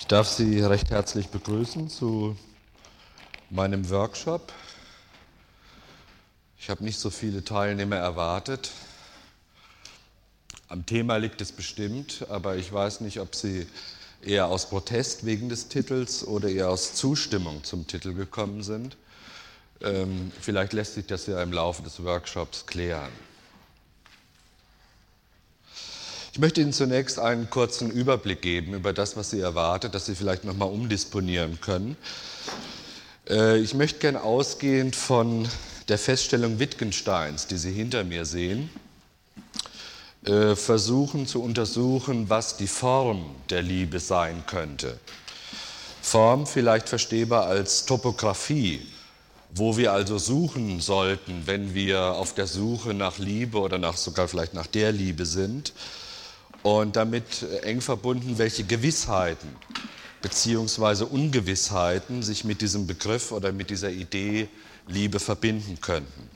Ich darf Sie recht herzlich begrüßen zu meinem Workshop. Ich habe nicht so viele Teilnehmer erwartet. Am Thema liegt es bestimmt, aber ich weiß nicht, ob Sie eher aus Protest wegen des Titels oder eher aus Zustimmung zum Titel gekommen sind. Ähm, vielleicht lässt sich das ja im Laufe des Workshops klären. Ich möchte Ihnen zunächst einen kurzen Überblick geben über das, was Sie erwartet, dass Sie vielleicht nochmal umdisponieren können. Äh, ich möchte gerne ausgehend von der Feststellung Wittgensteins, die Sie hinter mir sehen, äh, versuchen zu untersuchen, was die Form der Liebe sein könnte. Form vielleicht verstehbar als Topographie, wo wir also suchen sollten, wenn wir auf der Suche nach Liebe oder nach, sogar vielleicht nach der Liebe sind und damit eng verbunden, welche Gewissheiten bzw. Ungewissheiten sich mit diesem Begriff oder mit dieser Idee Liebe verbinden könnten.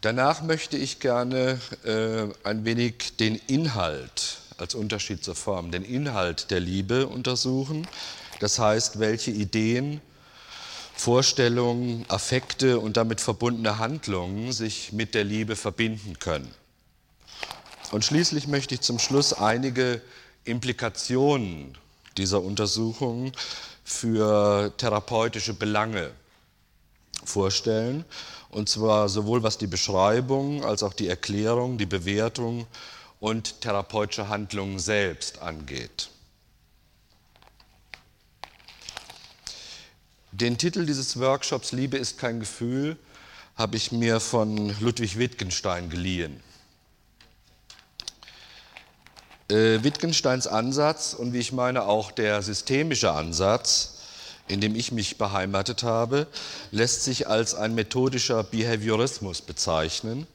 Danach möchte ich gerne äh, ein wenig den Inhalt als Unterschied zur Form, den Inhalt der Liebe untersuchen. Das heißt, welche Ideen, Vorstellungen, Affekte und damit verbundene Handlungen sich mit der Liebe verbinden können. Und schließlich möchte ich zum Schluss einige Implikationen dieser Untersuchungen für therapeutische Belange vorstellen. Und zwar sowohl was die Beschreibung als auch die Erklärung, die Bewertung und therapeutische Handlungen selbst angeht. Den Titel dieses Workshops Liebe ist kein Gefühl habe ich mir von Ludwig Wittgenstein geliehen. Äh, Wittgensteins Ansatz und wie ich meine auch der systemische Ansatz, in dem ich mich beheimatet habe, lässt sich als ein methodischer Behaviorismus bezeichnen,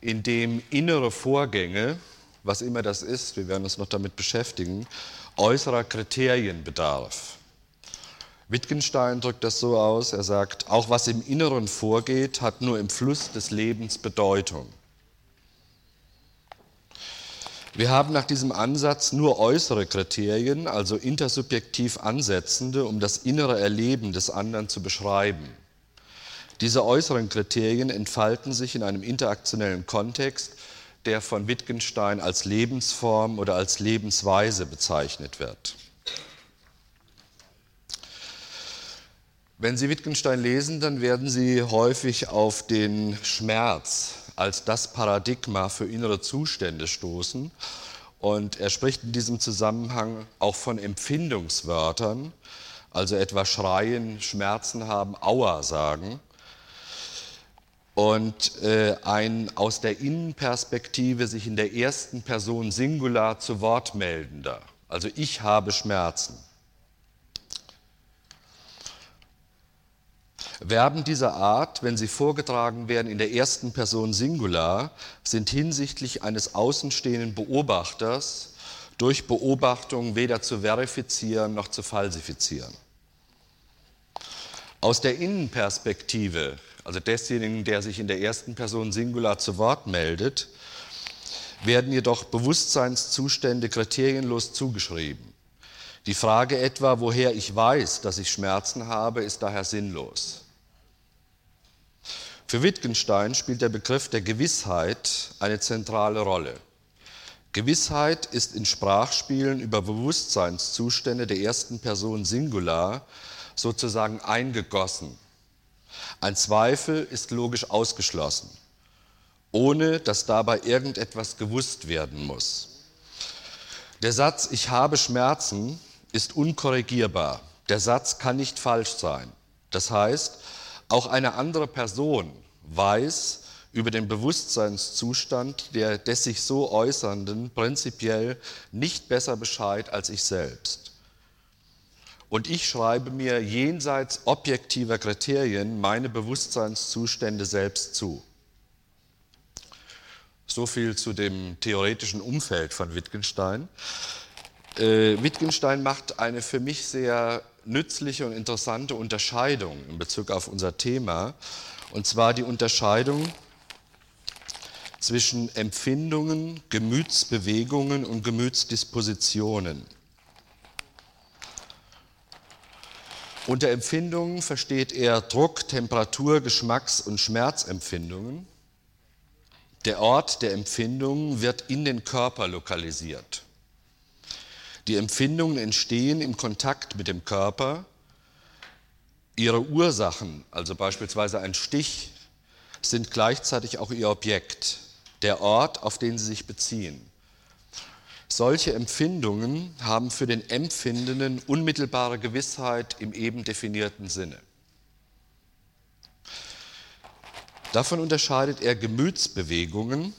in dem innere Vorgänge, was immer das ist, wir werden uns noch damit beschäftigen, äußerer Kriterien bedarf. Wittgenstein drückt das so aus, er sagt, auch was im Inneren vorgeht, hat nur im Fluss des Lebens Bedeutung. Wir haben nach diesem Ansatz nur äußere Kriterien, also intersubjektiv ansetzende, um das innere Erleben des anderen zu beschreiben. Diese äußeren Kriterien entfalten sich in einem interaktionellen Kontext, der von Wittgenstein als Lebensform oder als Lebensweise bezeichnet wird. Wenn Sie Wittgenstein lesen, dann werden Sie häufig auf den Schmerz als das Paradigma für innere Zustände stoßen. Und er spricht in diesem Zusammenhang auch von Empfindungswörtern, also etwa schreien, Schmerzen haben, Aua sagen. Und äh, ein aus der Innenperspektive sich in der ersten Person Singular zu Wort meldender, also ich habe Schmerzen. Verben dieser Art, wenn sie vorgetragen werden in der ersten Person Singular, sind hinsichtlich eines außenstehenden Beobachters durch Beobachtung weder zu verifizieren noch zu falsifizieren. Aus der Innenperspektive, also desjenigen, der sich in der ersten Person Singular zu Wort meldet, werden jedoch Bewusstseinszustände kriterienlos zugeschrieben. Die Frage etwa, woher ich weiß, dass ich Schmerzen habe, ist daher sinnlos. Für Wittgenstein spielt der Begriff der Gewissheit eine zentrale Rolle. Gewissheit ist in Sprachspielen über Bewusstseinszustände der ersten Person Singular sozusagen eingegossen. Ein Zweifel ist logisch ausgeschlossen, ohne dass dabei irgendetwas gewusst werden muss. Der Satz Ich habe Schmerzen ist unkorrigierbar. Der Satz kann nicht falsch sein. Das heißt, auch eine andere Person weiß über den Bewusstseinszustand der des sich so äußernden prinzipiell nicht besser Bescheid als ich selbst. Und ich schreibe mir jenseits objektiver Kriterien meine Bewusstseinszustände selbst zu. So viel zu dem theoretischen Umfeld von Wittgenstein. Äh, Wittgenstein macht eine für mich sehr nützliche und interessante Unterscheidung in Bezug auf unser Thema. Und zwar die Unterscheidung zwischen Empfindungen, Gemütsbewegungen und Gemütsdispositionen. Unter Empfindungen versteht er Druck, Temperatur, Geschmacks- und Schmerzempfindungen. Der Ort der Empfindungen wird in den Körper lokalisiert. Die Empfindungen entstehen im Kontakt mit dem Körper. Ihre Ursachen, also beispielsweise ein Stich, sind gleichzeitig auch ihr Objekt, der Ort, auf den sie sich beziehen. Solche Empfindungen haben für den Empfindenden unmittelbare Gewissheit im eben definierten Sinne. Davon unterscheidet er Gemütsbewegungen,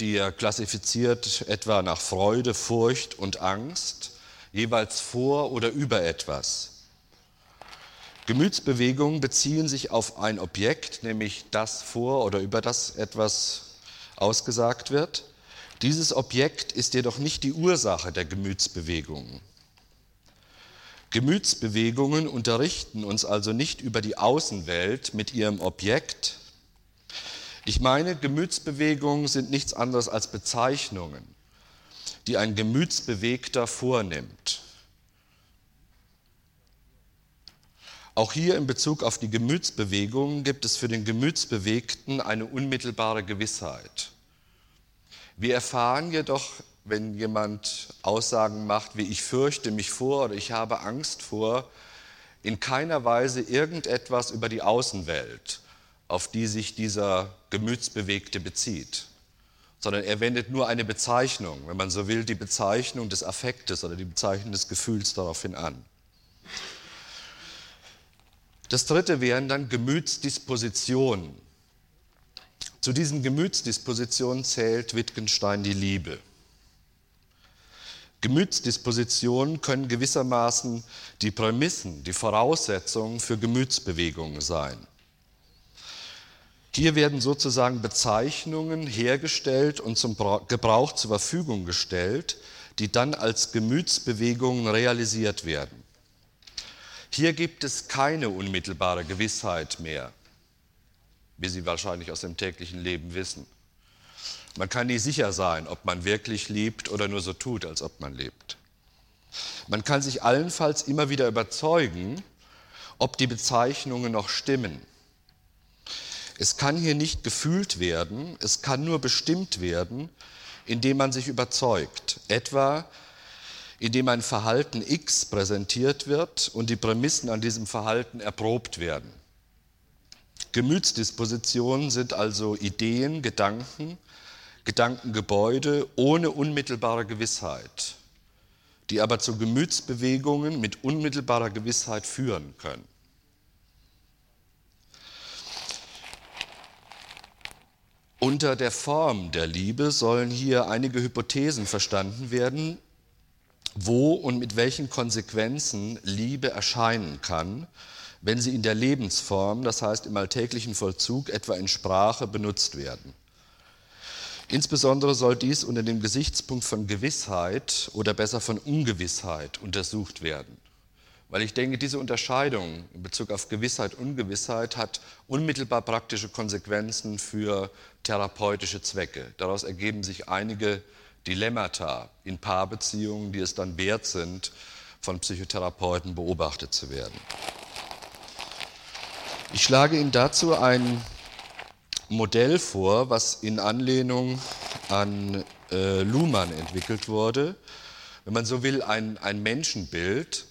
die er klassifiziert etwa nach Freude, Furcht und Angst, jeweils vor oder über etwas. Gemütsbewegungen beziehen sich auf ein Objekt, nämlich das vor oder über das etwas ausgesagt wird. Dieses Objekt ist jedoch nicht die Ursache der Gemütsbewegungen. Gemütsbewegungen unterrichten uns also nicht über die Außenwelt mit ihrem Objekt. Ich meine, Gemütsbewegungen sind nichts anderes als Bezeichnungen, die ein Gemütsbewegter vornimmt. Auch hier in Bezug auf die Gemütsbewegungen gibt es für den Gemütsbewegten eine unmittelbare Gewissheit. Wir erfahren jedoch, wenn jemand Aussagen macht wie ich fürchte mich vor oder ich habe Angst vor, in keiner Weise irgendetwas über die Außenwelt, auf die sich dieser Gemütsbewegte bezieht, sondern er wendet nur eine Bezeichnung, wenn man so will, die Bezeichnung des Affektes oder die Bezeichnung des Gefühls daraufhin an. Das dritte wären dann Gemütsdispositionen. Zu diesen Gemütsdispositionen zählt Wittgenstein die Liebe. Gemütsdispositionen können gewissermaßen die Prämissen, die Voraussetzungen für Gemütsbewegungen sein. Hier werden sozusagen Bezeichnungen hergestellt und zum Gebrauch zur Verfügung gestellt, die dann als Gemütsbewegungen realisiert werden. Hier gibt es keine unmittelbare Gewissheit mehr wie Sie wahrscheinlich aus dem täglichen Leben wissen. Man kann nie sicher sein, ob man wirklich liebt oder nur so tut, als ob man lebt. Man kann sich allenfalls immer wieder überzeugen, ob die Bezeichnungen noch stimmen. Es kann hier nicht gefühlt werden, es kann nur bestimmt werden, indem man sich überzeugt, etwa indem ein Verhalten X präsentiert wird und die Prämissen an diesem Verhalten erprobt werden. Gemütsdispositionen sind also Ideen, Gedanken, Gedankengebäude ohne unmittelbare Gewissheit, die aber zu Gemütsbewegungen mit unmittelbarer Gewissheit führen können. Unter der Form der Liebe sollen hier einige Hypothesen verstanden werden, wo und mit welchen Konsequenzen Liebe erscheinen kann wenn sie in der Lebensform, das heißt im alltäglichen Vollzug, etwa in Sprache benutzt werden. Insbesondere soll dies unter dem Gesichtspunkt von Gewissheit oder besser von Ungewissheit untersucht werden. Weil ich denke, diese Unterscheidung in Bezug auf Gewissheit, und Ungewissheit hat unmittelbar praktische Konsequenzen für therapeutische Zwecke. Daraus ergeben sich einige Dilemmata in Paarbeziehungen, die es dann wert sind, von Psychotherapeuten beobachtet zu werden. Ich schlage Ihnen dazu ein Modell vor, was in Anlehnung an äh, Luhmann entwickelt wurde. Wenn man so will, ein, ein Menschenbild,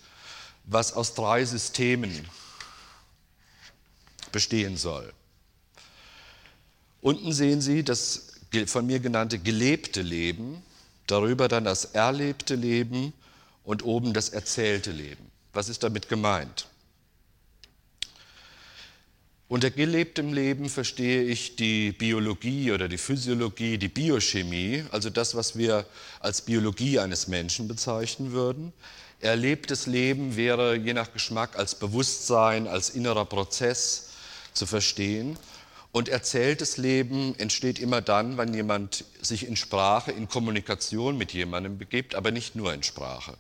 was aus drei Systemen bestehen soll. Unten sehen Sie das von mir genannte gelebte Leben, darüber dann das erlebte Leben und oben das erzählte Leben. Was ist damit gemeint? Unter gelebtem Leben verstehe ich die Biologie oder die Physiologie, die Biochemie, also das, was wir als Biologie eines Menschen bezeichnen würden. Erlebtes Leben wäre je nach Geschmack als Bewusstsein, als innerer Prozess zu verstehen. Und erzähltes Leben entsteht immer dann, wenn jemand sich in Sprache, in Kommunikation mit jemandem begibt, aber nicht nur in Sprache.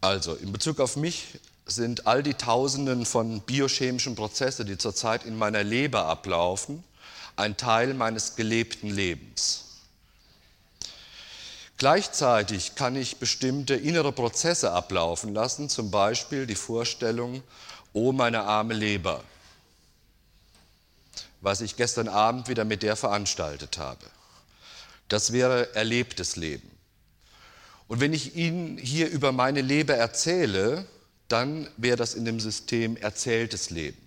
Also in Bezug auf mich sind all die Tausenden von biochemischen Prozessen, die zurzeit in meiner Leber ablaufen, ein Teil meines gelebten Lebens. Gleichzeitig kann ich bestimmte innere Prozesse ablaufen lassen, zum Beispiel die Vorstellung, oh meine arme Leber, was ich gestern Abend wieder mit der veranstaltet habe. Das wäre erlebtes Leben. Und wenn ich Ihnen hier über meine Leber erzähle, dann wäre das in dem System erzähltes Leben.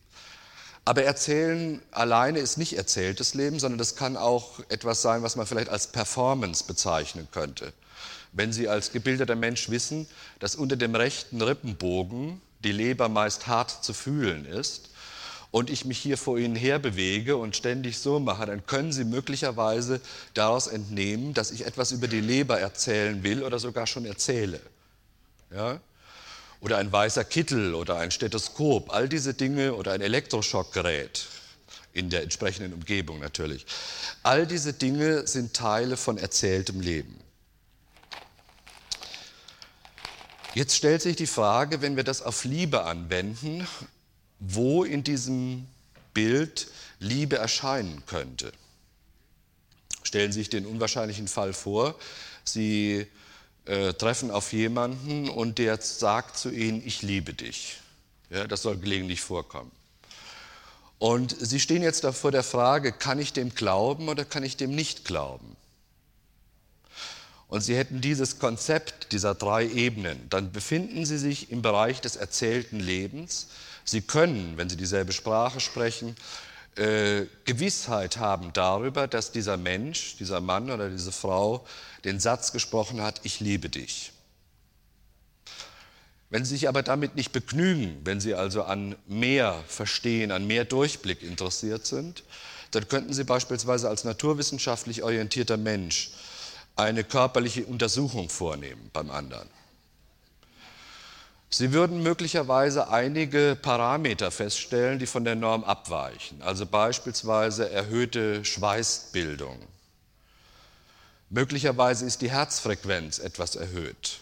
Aber erzählen alleine ist nicht erzähltes Leben, sondern das kann auch etwas sein, was man vielleicht als Performance bezeichnen könnte. Wenn Sie als gebildeter Mensch wissen, dass unter dem rechten Rippenbogen die Leber meist hart zu fühlen ist und ich mich hier vor Ihnen her bewege und ständig so mache, dann können Sie möglicherweise daraus entnehmen, dass ich etwas über die Leber erzählen will oder sogar schon erzähle. Ja? Oder ein weißer Kittel oder ein Stethoskop, all diese Dinge oder ein Elektroschockgerät in der entsprechenden Umgebung natürlich. All diese Dinge sind Teile von erzähltem Leben. Jetzt stellt sich die Frage, wenn wir das auf Liebe anwenden, wo in diesem Bild Liebe erscheinen könnte. Stellen Sie sich den unwahrscheinlichen Fall vor, Sie äh, treffen auf jemanden und der sagt zu ihnen, ich liebe dich. Ja, das soll gelegentlich vorkommen. Und sie stehen jetzt vor der Frage, kann ich dem glauben oder kann ich dem nicht glauben? Und sie hätten dieses Konzept dieser drei Ebenen, dann befinden sie sich im Bereich des erzählten Lebens. Sie können, wenn sie dieselbe Sprache sprechen, äh, Gewissheit haben darüber, dass dieser Mensch, dieser Mann oder diese Frau den Satz gesprochen hat, ich liebe dich. Wenn Sie sich aber damit nicht begnügen, wenn Sie also an mehr Verstehen, an mehr Durchblick interessiert sind, dann könnten Sie beispielsweise als naturwissenschaftlich orientierter Mensch eine körperliche Untersuchung vornehmen beim anderen. Sie würden möglicherweise einige Parameter feststellen, die von der Norm abweichen, also beispielsweise erhöhte Schweißbildung. Möglicherweise ist die Herzfrequenz etwas erhöht.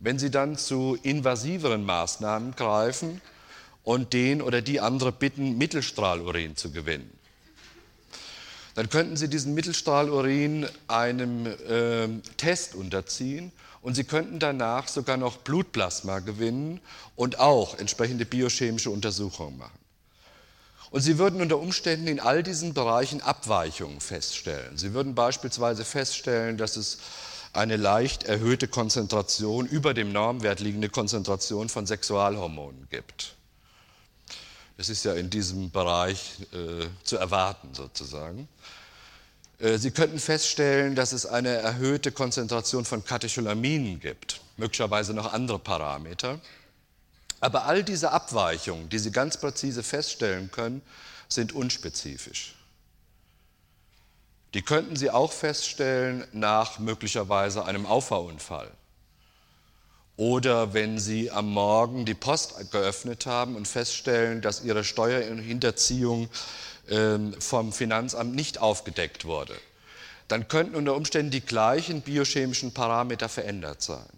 Wenn Sie dann zu invasiveren Maßnahmen greifen und den oder die andere bitten, Mittelstrahlurin zu gewinnen, dann könnten Sie diesen Mittelstrahlurin einem äh, Test unterziehen und Sie könnten danach sogar noch Blutplasma gewinnen und auch entsprechende biochemische Untersuchungen machen. Und Sie würden unter Umständen in all diesen Bereichen Abweichungen feststellen. Sie würden beispielsweise feststellen, dass es eine leicht erhöhte Konzentration, über dem Normwert liegende Konzentration von Sexualhormonen gibt. Das ist ja in diesem Bereich äh, zu erwarten sozusagen. Äh, Sie könnten feststellen, dass es eine erhöhte Konzentration von Katecholaminen gibt, möglicherweise noch andere Parameter. Aber all diese Abweichungen, die Sie ganz präzise feststellen können, sind unspezifisch. Die könnten Sie auch feststellen nach möglicherweise einem Auffahrunfall. Oder wenn Sie am Morgen die Post geöffnet haben und feststellen, dass Ihre Steuerhinterziehung vom Finanzamt nicht aufgedeckt wurde, dann könnten unter Umständen die gleichen biochemischen Parameter verändert sein.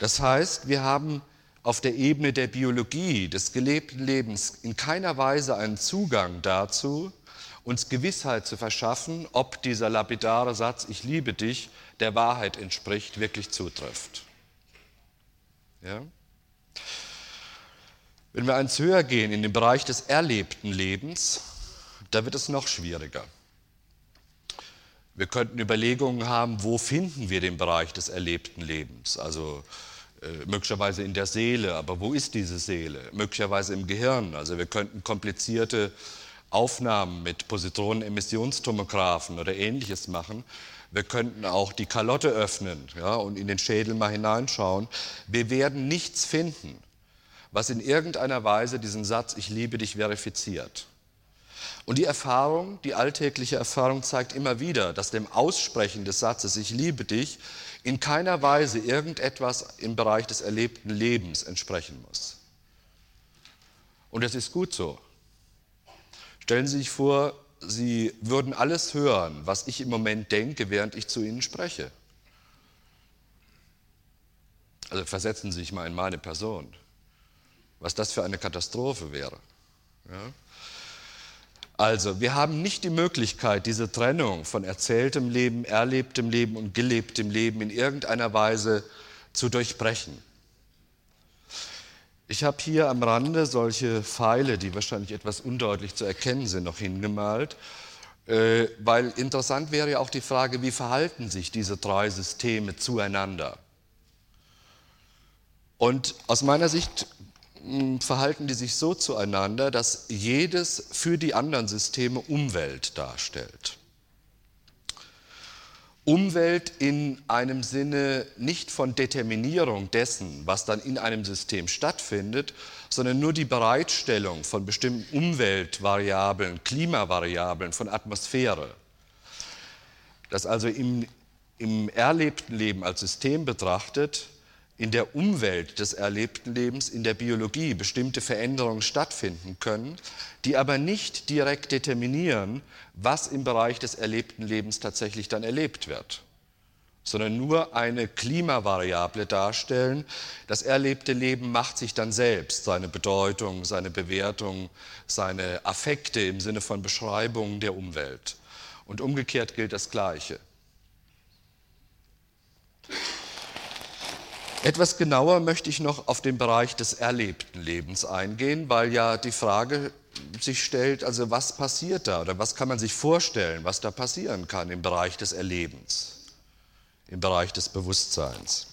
Das heißt, wir haben auf der Ebene der Biologie, des gelebten Lebens in keiner Weise einen Zugang dazu, uns Gewissheit zu verschaffen, ob dieser lapidare Satz, ich liebe dich, der Wahrheit entspricht, wirklich zutrifft. Ja? Wenn wir eins höher gehen in den Bereich des erlebten Lebens, da wird es noch schwieriger. Wir könnten Überlegungen haben, wo finden wir den Bereich des erlebten Lebens? Also äh, möglicherweise in der Seele, aber wo ist diese Seele? Möglicherweise im Gehirn. Also wir könnten komplizierte Aufnahmen mit Positronenemissionstomografen oder ähnliches machen. Wir könnten auch die Kalotte öffnen ja, und in den Schädel mal hineinschauen. Wir werden nichts finden, was in irgendeiner Weise diesen Satz Ich liebe dich verifiziert. Und die Erfahrung, die alltägliche Erfahrung zeigt immer wieder, dass dem Aussprechen des Satzes Ich liebe dich in keiner Weise irgendetwas im Bereich des erlebten Lebens entsprechen muss. Und es ist gut so. Stellen Sie sich vor, Sie würden alles hören, was ich im Moment denke, während ich zu Ihnen spreche. Also versetzen Sie sich mal in meine Person, was das für eine Katastrophe wäre. Ja? Also, wir haben nicht die Möglichkeit, diese Trennung von erzähltem Leben, erlebtem Leben und gelebtem Leben in irgendeiner Weise zu durchbrechen. Ich habe hier am Rande solche Pfeile, die wahrscheinlich etwas undeutlich zu erkennen sind, noch hingemalt, äh, weil interessant wäre ja auch die Frage, wie verhalten sich diese drei Systeme zueinander? Und aus meiner Sicht verhalten die sich so zueinander, dass jedes für die anderen Systeme Umwelt darstellt. Umwelt in einem Sinne nicht von Determinierung dessen, was dann in einem System stattfindet, sondern nur die Bereitstellung von bestimmten Umweltvariablen, Klimavariablen, von Atmosphäre. Das also im, im erlebten Leben als System betrachtet in der Umwelt des erlebten Lebens, in der Biologie bestimmte Veränderungen stattfinden können, die aber nicht direkt determinieren, was im Bereich des erlebten Lebens tatsächlich dann erlebt wird, sondern nur eine Klimavariable darstellen. Das erlebte Leben macht sich dann selbst seine Bedeutung, seine Bewertung, seine Affekte im Sinne von Beschreibungen der Umwelt. Und umgekehrt gilt das Gleiche. Etwas genauer möchte ich noch auf den Bereich des erlebten Lebens eingehen, weil ja die Frage sich stellt, also was passiert da oder was kann man sich vorstellen, was da passieren kann im Bereich des Erlebens, im Bereich des Bewusstseins.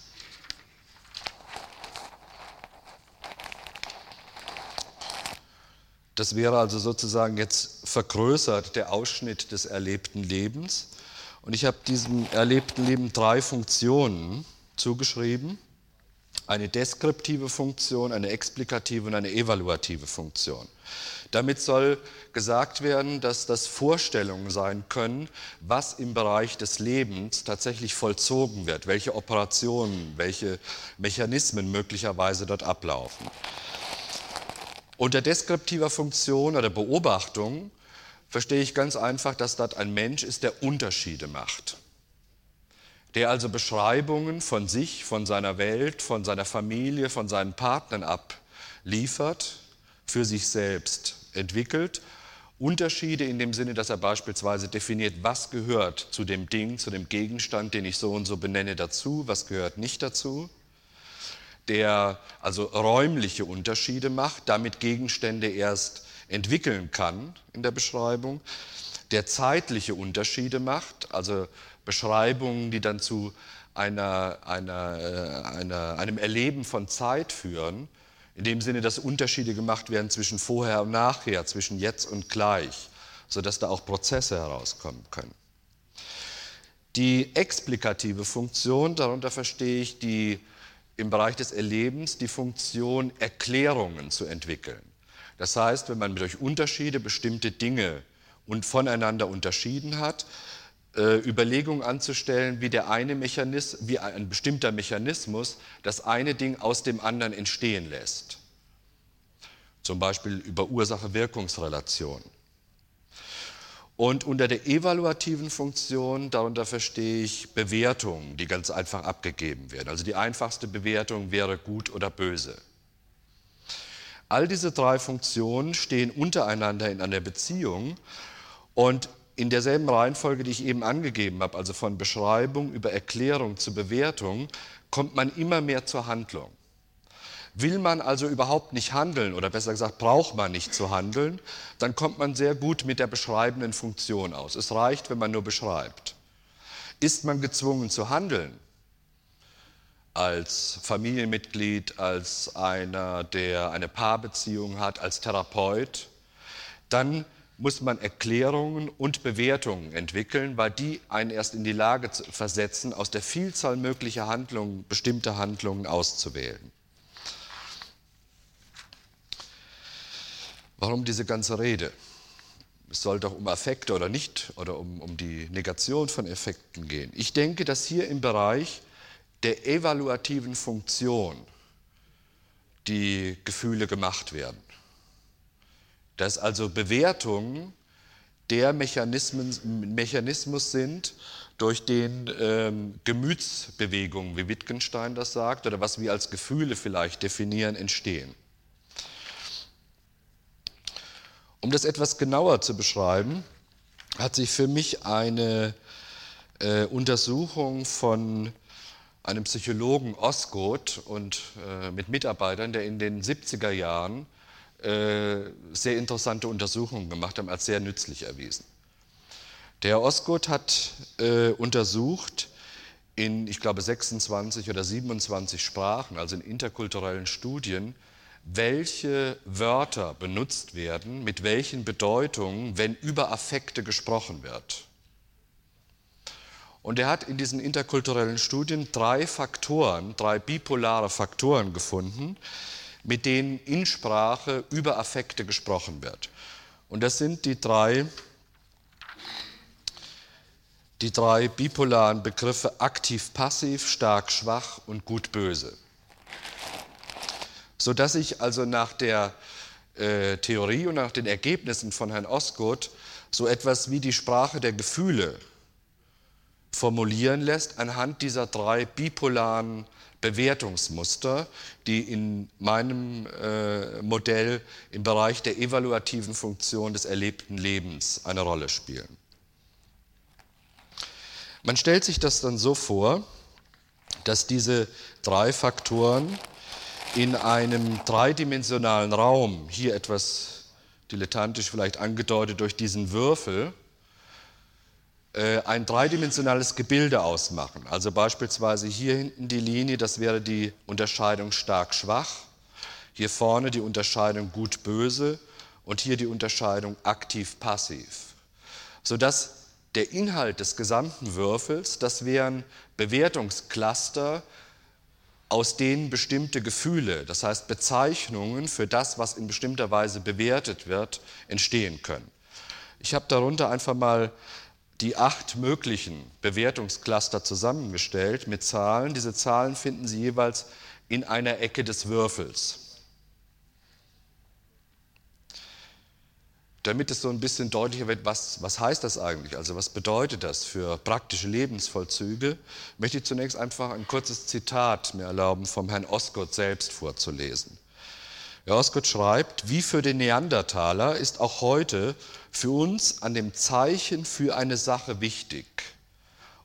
Das wäre also sozusagen jetzt vergrößert der Ausschnitt des erlebten Lebens. Und ich habe diesem erlebten Leben drei Funktionen zugeschrieben eine deskriptive Funktion, eine explikative und eine evaluative Funktion. Damit soll gesagt werden, dass das Vorstellungen sein können, was im Bereich des Lebens tatsächlich vollzogen wird, welche Operationen, welche Mechanismen möglicherweise dort ablaufen. Unter deskriptiver Funktion oder Beobachtung verstehe ich ganz einfach, dass dort ein Mensch ist, der Unterschiede macht der also Beschreibungen von sich, von seiner Welt, von seiner Familie, von seinen Partnern abliefert, für sich selbst entwickelt. Unterschiede in dem Sinne, dass er beispielsweise definiert, was gehört zu dem Ding, zu dem Gegenstand, den ich so und so benenne, dazu, was gehört nicht dazu. Der also räumliche Unterschiede macht, damit Gegenstände erst entwickeln kann in der Beschreibung, der zeitliche Unterschiede macht, also Beschreibungen, die dann zu einer, einer, äh, einer, einem Erleben von Zeit führen, in dem Sinne, dass Unterschiede gemacht werden zwischen vorher und nachher, zwischen jetzt und gleich, sodass da auch Prozesse herauskommen können. Die explikative Funktion, darunter verstehe ich die im Bereich des Erlebens die Funktion, Erklärungen zu entwickeln. Das heißt, wenn man durch Unterschiede bestimmte Dinge und voneinander unterschieden hat, äh, Überlegungen anzustellen, wie der eine Mechanismus, wie ein bestimmter Mechanismus das eine Ding aus dem anderen entstehen lässt. Zum Beispiel über Ursache-Wirkungsrelation. Und unter der evaluativen Funktion, darunter verstehe ich Bewertungen, die ganz einfach abgegeben werden. Also die einfachste Bewertung wäre gut oder böse. All diese drei Funktionen stehen untereinander in einer Beziehung und in derselben Reihenfolge, die ich eben angegeben habe, also von Beschreibung über Erklärung zu Bewertung, kommt man immer mehr zur Handlung. Will man also überhaupt nicht handeln oder besser gesagt braucht man nicht zu handeln, dann kommt man sehr gut mit der beschreibenden Funktion aus. Es reicht, wenn man nur beschreibt. Ist man gezwungen zu handeln, als Familienmitglied, als einer, der eine Paarbeziehung hat, als Therapeut, dann muss man Erklärungen und Bewertungen entwickeln, weil die einen erst in die Lage versetzen, aus der Vielzahl möglicher Handlungen bestimmte Handlungen auszuwählen. Warum diese ganze Rede? Es soll doch um Affekte oder nicht oder um, um die Negation von Effekten gehen. Ich denke, dass hier im Bereich der evaluativen Funktion die Gefühle gemacht werden dass also Bewertungen der Mechanismus sind, durch den ähm, Gemütsbewegungen, wie Wittgenstein das sagt, oder was wir als Gefühle vielleicht definieren, entstehen. Um das etwas genauer zu beschreiben, hat sich für mich eine äh, Untersuchung von einem Psychologen Osgood und äh, mit Mitarbeitern, der in den 70er Jahren sehr interessante Untersuchungen gemacht hat, als sehr nützlich erwiesen. Der Osgood hat äh, untersucht in, ich glaube, 26 oder 27 Sprachen, also in interkulturellen Studien, welche Wörter benutzt werden, mit welchen Bedeutungen, wenn über Affekte gesprochen wird. Und er hat in diesen interkulturellen Studien drei Faktoren, drei bipolare Faktoren gefunden, mit denen in Sprache über Affekte gesprochen wird. Und das sind die drei, die drei bipolaren Begriffe aktiv-passiv, stark-schwach und gut-böse sodass ich also nach der äh, Theorie und nach den Ergebnissen von Herrn Osgood so etwas wie die Sprache der Gefühle formulieren lässt anhand dieser drei bipolaren Bewertungsmuster, die in meinem äh, Modell im Bereich der evaluativen Funktion des erlebten Lebens eine Rolle spielen. Man stellt sich das dann so vor, dass diese drei Faktoren in einem dreidimensionalen Raum, hier etwas dilettantisch vielleicht angedeutet durch diesen Würfel, ein dreidimensionales Gebilde ausmachen. Also beispielsweise hier hinten die Linie, das wäre die Unterscheidung stark-schwach, hier vorne die Unterscheidung gut-böse und hier die Unterscheidung aktiv-passiv. Sodass der Inhalt des gesamten Würfels, das wären Bewertungscluster, aus denen bestimmte Gefühle, das heißt Bezeichnungen für das, was in bestimmter Weise bewertet wird, entstehen können. Ich habe darunter einfach mal die acht möglichen Bewertungscluster zusammengestellt mit Zahlen. Diese Zahlen finden Sie jeweils in einer Ecke des Würfels. damit es so ein bisschen deutlicher wird, was, was heißt das eigentlich, also was bedeutet das für praktische Lebensvollzüge, möchte ich zunächst einfach ein kurzes Zitat mir erlauben, vom Herrn Osgood selbst vorzulesen. Herr Osgood schreibt, wie für den Neandertaler ist auch heute für uns an dem Zeichen für eine Sache wichtig,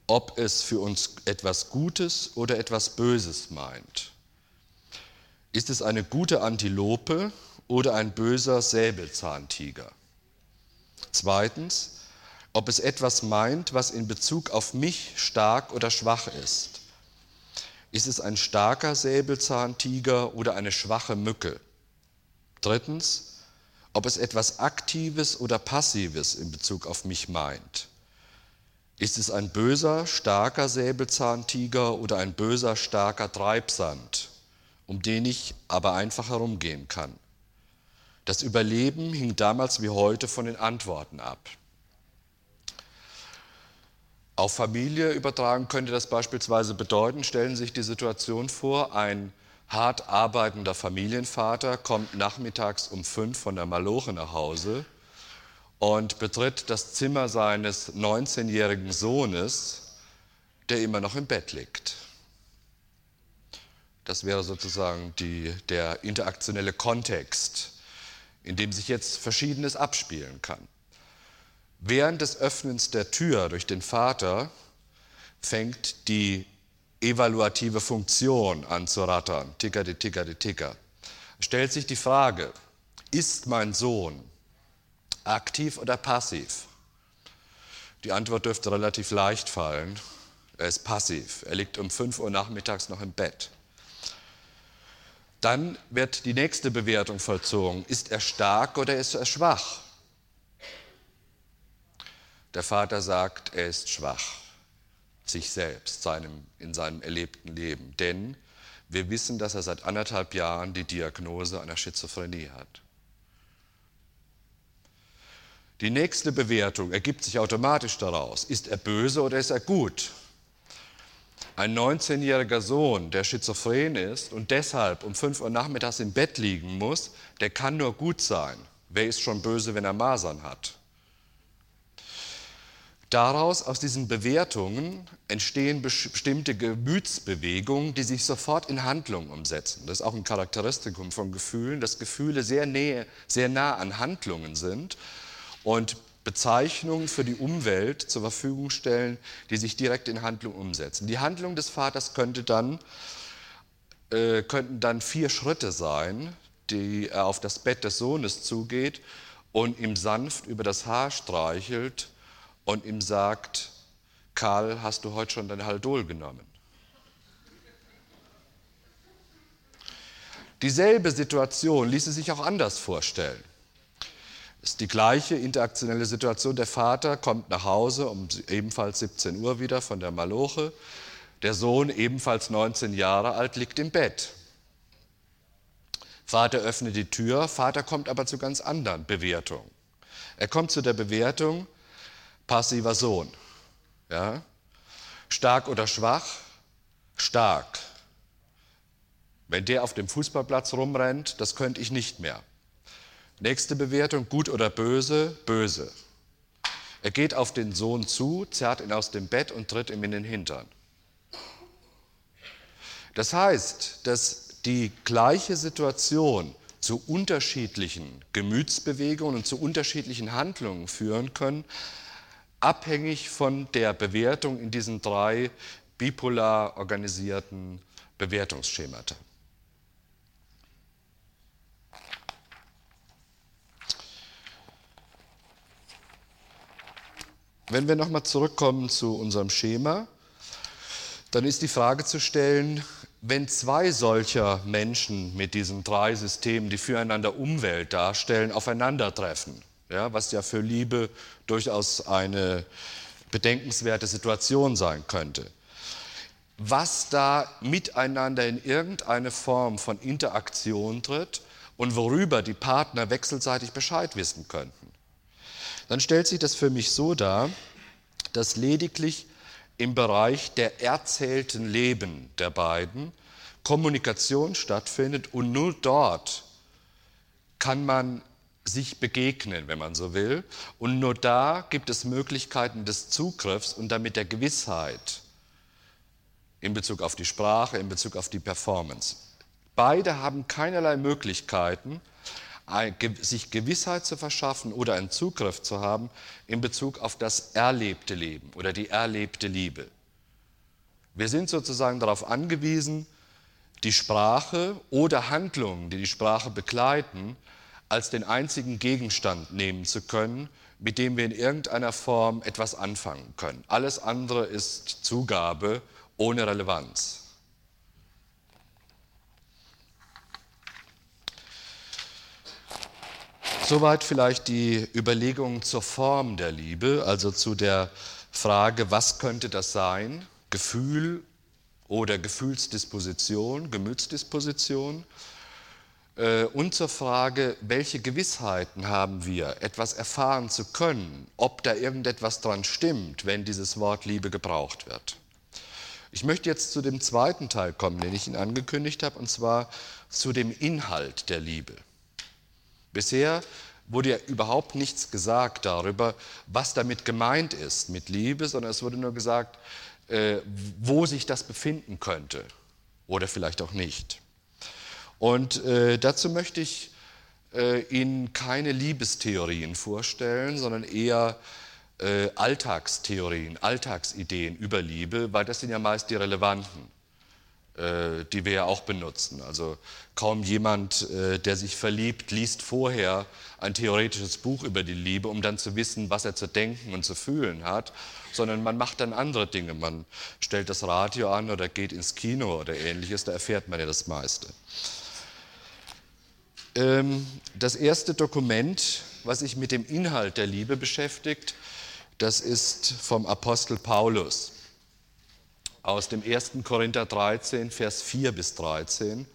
ob es für uns etwas Gutes oder etwas Böses meint. Ist es eine gute Antilope oder ein böser Säbelzahntiger? Zweitens, ob es etwas meint, was in Bezug auf mich stark oder schwach ist. Ist es ein starker Säbelzahntiger oder eine schwache Mücke? Drittens, ob es etwas Aktives oder Passives in Bezug auf mich meint. Ist es ein böser, starker Säbelzahntiger oder ein böser, starker Treibsand, um den ich aber einfach herumgehen kann? Das Überleben hing damals wie heute von den Antworten ab. Auf Familie übertragen könnte das beispielsweise bedeuten, stellen Sie sich die Situation vor, ein hart arbeitender Familienvater kommt nachmittags um fünf von der Maloche nach Hause und betritt das Zimmer seines 19-jährigen Sohnes, der immer noch im Bett liegt. Das wäre sozusagen die, der interaktionelle Kontext in dem sich jetzt Verschiedenes abspielen kann. Während des Öffnens der Tür durch den Vater fängt die evaluative Funktion an zu rattern. Ticker, die Ticker, Ticker. Stellt sich die Frage, ist mein Sohn aktiv oder passiv? Die Antwort dürfte relativ leicht fallen. Er ist passiv. Er liegt um 5 Uhr nachmittags noch im Bett. Dann wird die nächste Bewertung vollzogen. Ist er stark oder ist er schwach? Der Vater sagt, er ist schwach, sich selbst, seinem, in seinem erlebten Leben. Denn wir wissen, dass er seit anderthalb Jahren die Diagnose einer Schizophrenie hat. Die nächste Bewertung ergibt sich automatisch daraus. Ist er böse oder ist er gut? Ein 19-jähriger Sohn, der schizophren ist und deshalb um 5 Uhr nachmittags im Bett liegen muss, der kann nur gut sein. Wer ist schon böse, wenn er Masern hat? Daraus, aus diesen Bewertungen, entstehen bestimmte Gemütsbewegungen, die sich sofort in Handlungen umsetzen. Das ist auch ein Charakteristikum von Gefühlen, dass Gefühle sehr, nähe, sehr nah an Handlungen sind und Bezeichnungen für die Umwelt zur Verfügung stellen, die sich direkt in Handlung umsetzen. Die Handlung des Vaters könnte dann, äh, könnten dann vier Schritte sein, die er auf das Bett des Sohnes zugeht und ihm sanft über das Haar streichelt und ihm sagt, Karl, hast du heute schon dein Haldol genommen? Dieselbe Situation ließe sich auch anders vorstellen. Es ist die gleiche interaktionelle Situation. Der Vater kommt nach Hause um ebenfalls 17 Uhr wieder von der Maloche. Der Sohn, ebenfalls 19 Jahre alt, liegt im Bett. Vater öffnet die Tür, Vater kommt aber zu ganz anderen Bewertungen. Er kommt zu der Bewertung, passiver Sohn. Ja? Stark oder schwach? Stark. Wenn der auf dem Fußballplatz rumrennt, das könnte ich nicht mehr. Nächste Bewertung, gut oder böse? Böse. Er geht auf den Sohn zu, zerrt ihn aus dem Bett und tritt ihm in den Hintern. Das heißt, dass die gleiche Situation zu unterschiedlichen Gemütsbewegungen und zu unterschiedlichen Handlungen führen können, abhängig von der Bewertung in diesen drei bipolar organisierten Bewertungsschemata. Wenn wir nochmal zurückkommen zu unserem Schema, dann ist die Frage zu stellen, wenn zwei solcher Menschen mit diesen drei Systemen, die füreinander Umwelt darstellen, aufeinandertreffen, ja, was ja für Liebe durchaus eine bedenkenswerte Situation sein könnte. Was da miteinander in irgendeine Form von Interaktion tritt und worüber die Partner wechselseitig Bescheid wissen könnten. Dann stellt sich das für mich so dar, dass lediglich im Bereich der erzählten Leben der beiden Kommunikation stattfindet und nur dort kann man sich begegnen, wenn man so will. Und nur da gibt es Möglichkeiten des Zugriffs und damit der Gewissheit in Bezug auf die Sprache, in Bezug auf die Performance. Beide haben keinerlei Möglichkeiten, sich Gewissheit zu verschaffen oder einen Zugriff zu haben in Bezug auf das erlebte Leben oder die erlebte Liebe. Wir sind sozusagen darauf angewiesen, die Sprache oder Handlungen, die die Sprache begleiten, als den einzigen Gegenstand nehmen zu können, mit dem wir in irgendeiner Form etwas anfangen können. Alles andere ist Zugabe ohne Relevanz. Soweit vielleicht die Überlegungen zur Form der Liebe, also zu der Frage, was könnte das sein? Gefühl oder Gefühlsdisposition, Gemütsdisposition äh, und zur Frage, welche Gewissheiten haben wir, etwas erfahren zu können, ob da irgendetwas dran stimmt, wenn dieses Wort Liebe gebraucht wird. Ich möchte jetzt zu dem zweiten Teil kommen, den ich Ihnen angekündigt habe, und zwar zu dem Inhalt der Liebe. Bisher wurde ja überhaupt nichts gesagt darüber, was damit gemeint ist mit Liebe, sondern es wurde nur gesagt, äh, wo sich das befinden könnte oder vielleicht auch nicht. Und äh, dazu möchte ich äh, Ihnen keine Liebestheorien vorstellen, sondern eher äh, Alltagstheorien, Alltagsideen über Liebe, weil das sind ja meist die relevanten, äh, die wir ja auch benutzen. Also kaum jemand, äh, der sich verliebt, liest vorher ein theoretisches Buch über die Liebe, um dann zu wissen, was er zu denken und zu fühlen hat, sondern man macht dann andere Dinge. Man stellt das Radio an oder geht ins Kino oder ähnliches, da erfährt man ja das meiste. Ähm, das erste Dokument, was sich mit dem Inhalt der Liebe beschäftigt, das ist vom Apostel Paulus aus dem 1. Korinther 13, Vers 4 bis 13.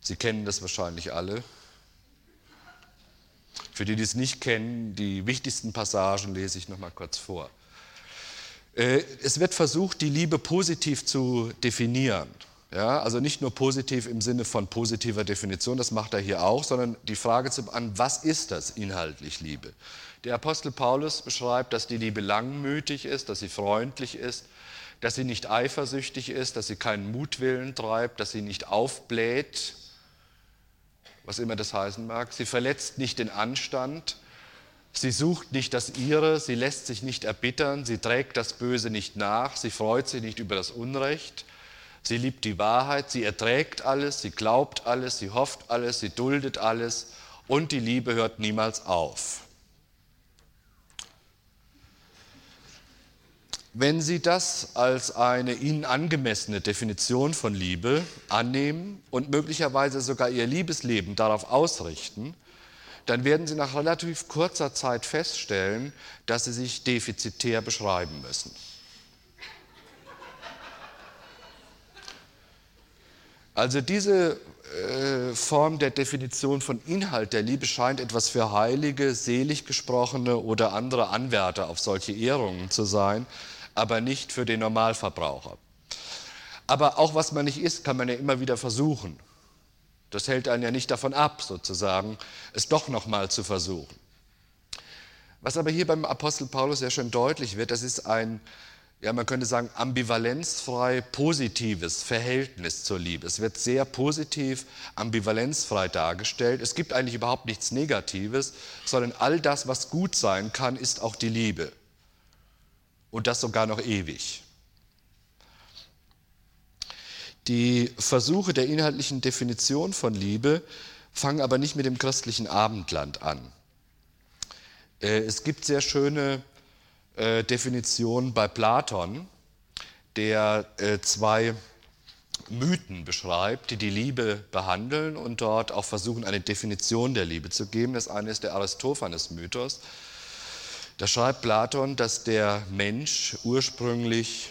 Sie kennen das wahrscheinlich alle. Für die, die es nicht kennen, die wichtigsten Passagen lese ich noch mal kurz vor. Äh, es wird versucht, die Liebe positiv zu definieren. Ja, also nicht nur positiv im Sinne von positiver Definition, das macht er hier auch, sondern die Frage zu an, was ist das inhaltlich Liebe? Der Apostel Paulus beschreibt, dass die Liebe langmütig ist, dass sie freundlich ist, dass sie nicht eifersüchtig ist, dass sie keinen Mutwillen treibt, dass sie nicht aufbläht, was immer das heißen mag. Sie verletzt nicht den Anstand, sie sucht nicht das Ihre, sie lässt sich nicht erbittern, sie trägt das Böse nicht nach, sie freut sich nicht über das Unrecht, sie liebt die Wahrheit, sie erträgt alles, sie glaubt alles, sie hofft alles, sie duldet alles und die Liebe hört niemals auf. Wenn Sie das als eine Ihnen angemessene Definition von Liebe annehmen und möglicherweise sogar Ihr Liebesleben darauf ausrichten, dann werden Sie nach relativ kurzer Zeit feststellen, dass Sie sich defizitär beschreiben müssen. Also diese äh, Form der Definition von Inhalt der Liebe scheint etwas für Heilige, selig gesprochene oder andere Anwärter auf solche Ehrungen zu sein aber nicht für den Normalverbraucher. Aber auch was man nicht isst, kann man ja immer wieder versuchen. Das hält einen ja nicht davon ab, sozusagen, es doch nochmal zu versuchen. Was aber hier beim Apostel Paulus sehr schön deutlich wird, das ist ein, ja, man könnte sagen, ambivalenzfrei positives Verhältnis zur Liebe. Es wird sehr positiv, ambivalenzfrei dargestellt. Es gibt eigentlich überhaupt nichts Negatives, sondern all das, was gut sein kann, ist auch die Liebe und das sogar noch ewig. Die Versuche der inhaltlichen Definition von Liebe fangen aber nicht mit dem christlichen Abendland an. Äh, es gibt sehr schöne äh, Definitionen bei Platon, der äh, zwei Mythen beschreibt, die die Liebe behandeln und dort auch versuchen, eine Definition der Liebe zu geben. Das eine ist der Aristophanes-Mythos. Da schreibt Platon, dass der Mensch ursprünglich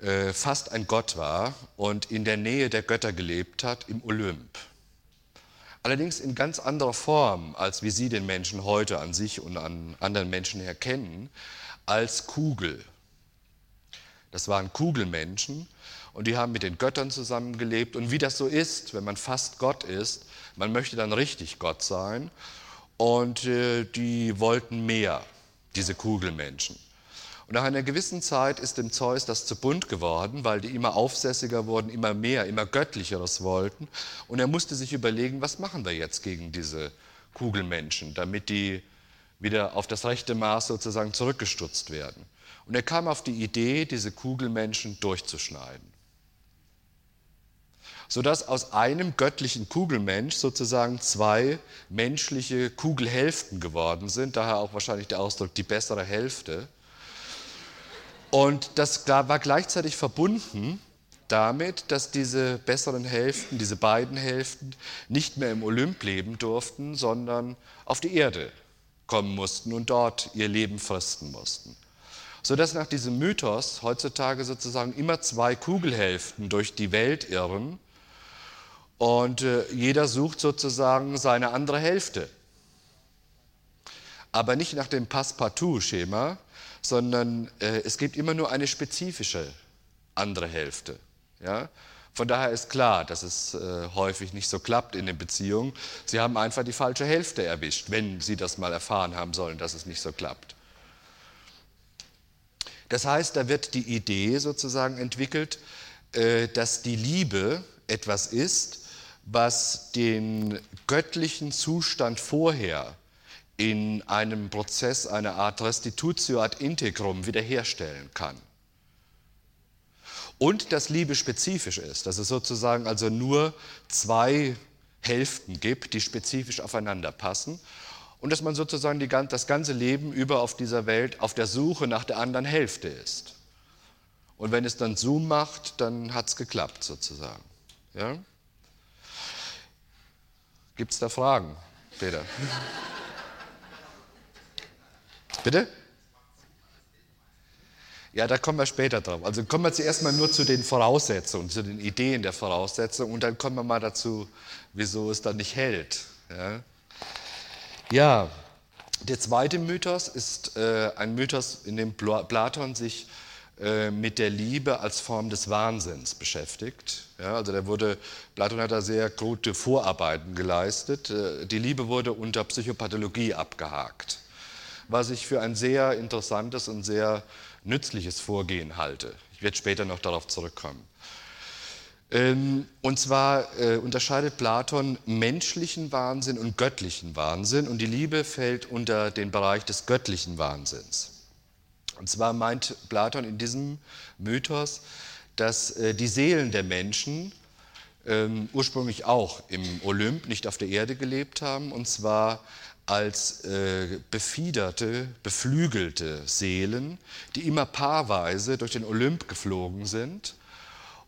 äh, fast ein Gott war und in der Nähe der Götter gelebt hat, im Olymp. Allerdings in ganz anderer Form, als wie Sie den Menschen heute an sich und an anderen Menschen erkennen, als Kugel. Das waren Kugelmenschen und die haben mit den Göttern zusammengelebt. Und wie das so ist, wenn man fast Gott ist, man möchte dann richtig Gott sein und äh, die wollten mehr diese Kugelmenschen. Und nach einer gewissen Zeit ist dem Zeus das zu bunt geworden, weil die immer aufsässiger wurden, immer mehr, immer göttlicheres wollten. Und er musste sich überlegen, was machen wir jetzt gegen diese Kugelmenschen, damit die wieder auf das rechte Maß sozusagen zurückgestutzt werden. Und er kam auf die Idee, diese Kugelmenschen durchzuschneiden sodass aus einem göttlichen Kugelmensch sozusagen zwei menschliche Kugelhälften geworden sind, daher auch wahrscheinlich der Ausdruck die bessere Hälfte. Und das war gleichzeitig verbunden damit, dass diese besseren Hälften, diese beiden Hälften, nicht mehr im Olymp leben durften, sondern auf die Erde kommen mussten und dort ihr Leben fristen mussten. Sodass nach diesem Mythos heutzutage sozusagen immer zwei Kugelhälften durch die Welt irren und äh, jeder sucht sozusagen seine andere Hälfte. Aber nicht nach dem Passepartout-Schema, sondern äh, es gibt immer nur eine spezifische andere Hälfte. Ja? Von daher ist klar, dass es äh, häufig nicht so klappt in den Beziehungen. Sie haben einfach die falsche Hälfte erwischt, wenn Sie das mal erfahren haben sollen, dass es nicht so klappt. Das heißt, da wird die Idee sozusagen entwickelt, äh, dass die Liebe etwas ist, was den göttlichen Zustand vorher in einem Prozess eine Art Restitutio ad integrum wiederherstellen kann. Und dass Liebe spezifisch ist, dass es sozusagen also nur zwei Hälften gibt, die spezifisch aufeinander passen und dass man sozusagen die, das ganze Leben über auf dieser Welt auf der Suche nach der anderen Hälfte ist. Und wenn es dann Zoom macht, dann hat es geklappt sozusagen. Ja? Gibt es da Fragen, Peter? Bitte? Ja, da kommen wir später drauf. Also kommen wir zuerst mal nur zu den Voraussetzungen, zu den Ideen der Voraussetzungen und dann kommen wir mal dazu, wieso es dann nicht hält. Ja, ja der zweite Mythos ist äh, ein Mythos, in dem Platon sich äh, mit der Liebe als Form des Wahnsinns beschäftigt. Ja, also da wurde, Platon hat da sehr gute Vorarbeiten geleistet. Äh, die Liebe wurde unter Psychopathologie abgehakt, was ich für ein sehr interessantes und sehr nützliches Vorgehen halte. Ich werde später noch darauf zurückkommen. Ähm, und zwar äh, unterscheidet Platon menschlichen Wahnsinn und göttlichen Wahnsinn und die Liebe fällt unter den Bereich des göttlichen Wahnsinns. Und zwar meint Platon in diesem Mythos, dass äh, die Seelen der Menschen ähm, ursprünglich auch im Olymp, nicht auf der Erde gelebt haben, und zwar als äh, befiederte, beflügelte Seelen, die immer paarweise durch den Olymp geflogen sind.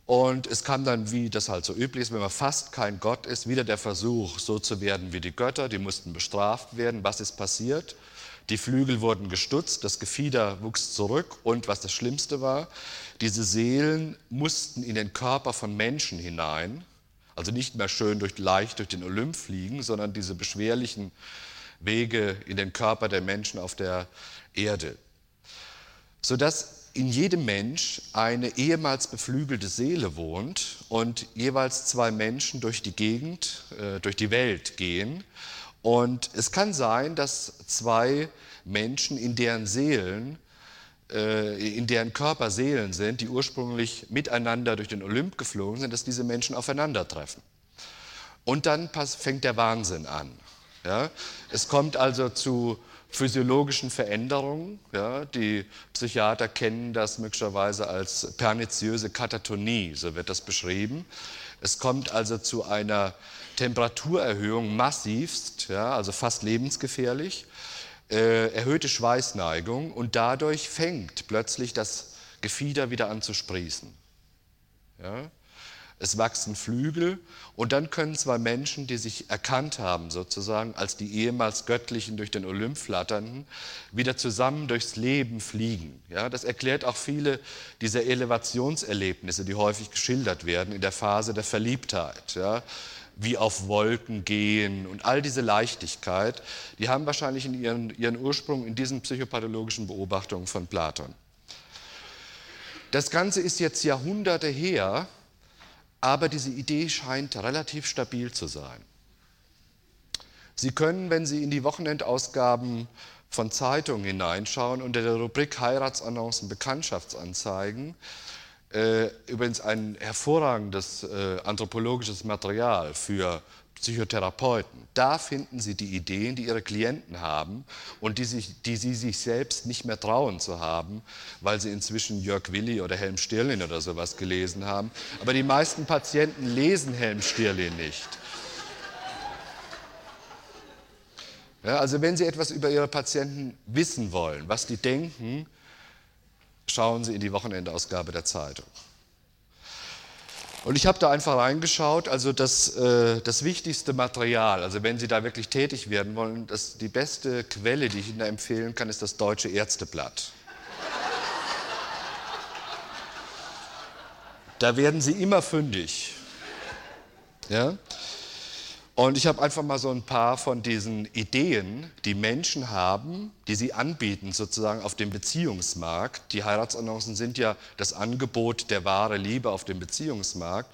Und es kam dann, wie das halt so üblich ist, wenn man fast kein Gott ist, wieder der Versuch, so zu werden wie die Götter. Die mussten bestraft werden. Was ist passiert? Die Flügel wurden gestutzt, das Gefieder wuchs zurück und was das Schlimmste war, diese Seelen mussten in den Körper von Menschen hinein, also nicht mehr schön durch, leicht durch den Olymp fliegen, sondern diese beschwerlichen Wege in den Körper der Menschen auf der Erde. Sodass in jedem Mensch eine ehemals beflügelte Seele wohnt und jeweils zwei Menschen durch die Gegend, äh, durch die Welt gehen und es kann sein, dass zwei Menschen, in deren Seelen, äh, in deren Körper Seelen sind, die ursprünglich miteinander durch den Olymp geflogen sind, dass diese Menschen aufeinandertreffen. Und dann fängt der Wahnsinn an. Ja? Es kommt also zu physiologischen Veränderungen. Ja? Die Psychiater kennen das möglicherweise als perniziöse Katatonie, so wird das beschrieben. Es kommt also zu einer Temperaturerhöhung massivst, ja, also fast lebensgefährlich, äh, erhöhte Schweißneigung und dadurch fängt plötzlich das Gefieder wieder an zu sprießen. Ja. Es wachsen Flügel und dann können zwei Menschen, die sich erkannt haben, sozusagen als die ehemals Göttlichen durch den Olymp flatternden, wieder zusammen durchs Leben fliegen. Ja, das erklärt auch viele dieser Elevationserlebnisse, die häufig geschildert werden in der Phase der Verliebtheit. Ja, wie auf Wolken gehen und all diese Leichtigkeit, die haben wahrscheinlich in ihren, ihren Ursprung in diesen psychopathologischen Beobachtungen von Platon. Das Ganze ist jetzt Jahrhunderte her, aber diese Idee scheint relativ stabil zu sein. Sie können, wenn Sie in die Wochenendausgaben von Zeitungen hineinschauen, unter der Rubrik Heiratsannoncen, Bekanntschaftsanzeigen, äh, übrigens ein hervorragendes äh, anthropologisches Material für Psychotherapeuten. Da finden Sie die Ideen, die Ihre Klienten haben und die, sich, die Sie sich selbst nicht mehr trauen zu haben, weil Sie inzwischen Jörg Willi oder Helm Stirlin oder sowas gelesen haben. Aber die meisten Patienten lesen Helm Stirlin nicht. Ja, also wenn Sie etwas über Ihre Patienten wissen wollen, was die denken, schauen Sie in die Wochenendausgabe der Zeitung. Und ich habe da einfach reingeschaut, also das, äh, das wichtigste Material, also wenn Sie da wirklich tätig werden wollen, das, die beste Quelle, die ich Ihnen da empfehlen kann, ist das Deutsche Ärzteblatt. Da werden Sie immer fündig. Ja? Und ich habe einfach mal so ein paar von diesen Ideen, die Menschen haben, die sie anbieten sozusagen auf dem Beziehungsmarkt. Die Heiratsannoncen sind ja das Angebot der wahre Liebe auf dem Beziehungsmarkt.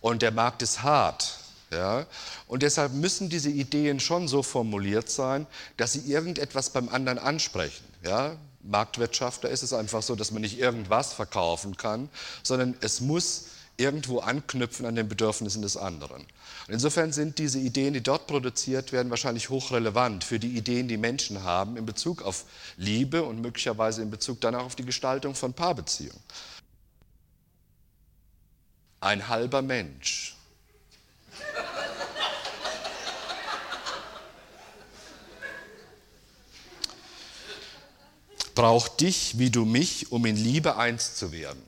Und der Markt ist hart. Ja? Und deshalb müssen diese Ideen schon so formuliert sein, dass sie irgendetwas beim anderen ansprechen. Ja? Marktwirtschaft, ist es einfach so, dass man nicht irgendwas verkaufen kann, sondern es muss irgendwo anknüpfen an den Bedürfnissen des anderen. Und insofern sind diese Ideen, die dort produziert werden, wahrscheinlich hochrelevant für die Ideen, die Menschen haben in Bezug auf Liebe und möglicherweise in Bezug dann auch auf die Gestaltung von Paarbeziehungen. Ein halber Mensch. braucht dich wie du mich, um in Liebe eins zu werden.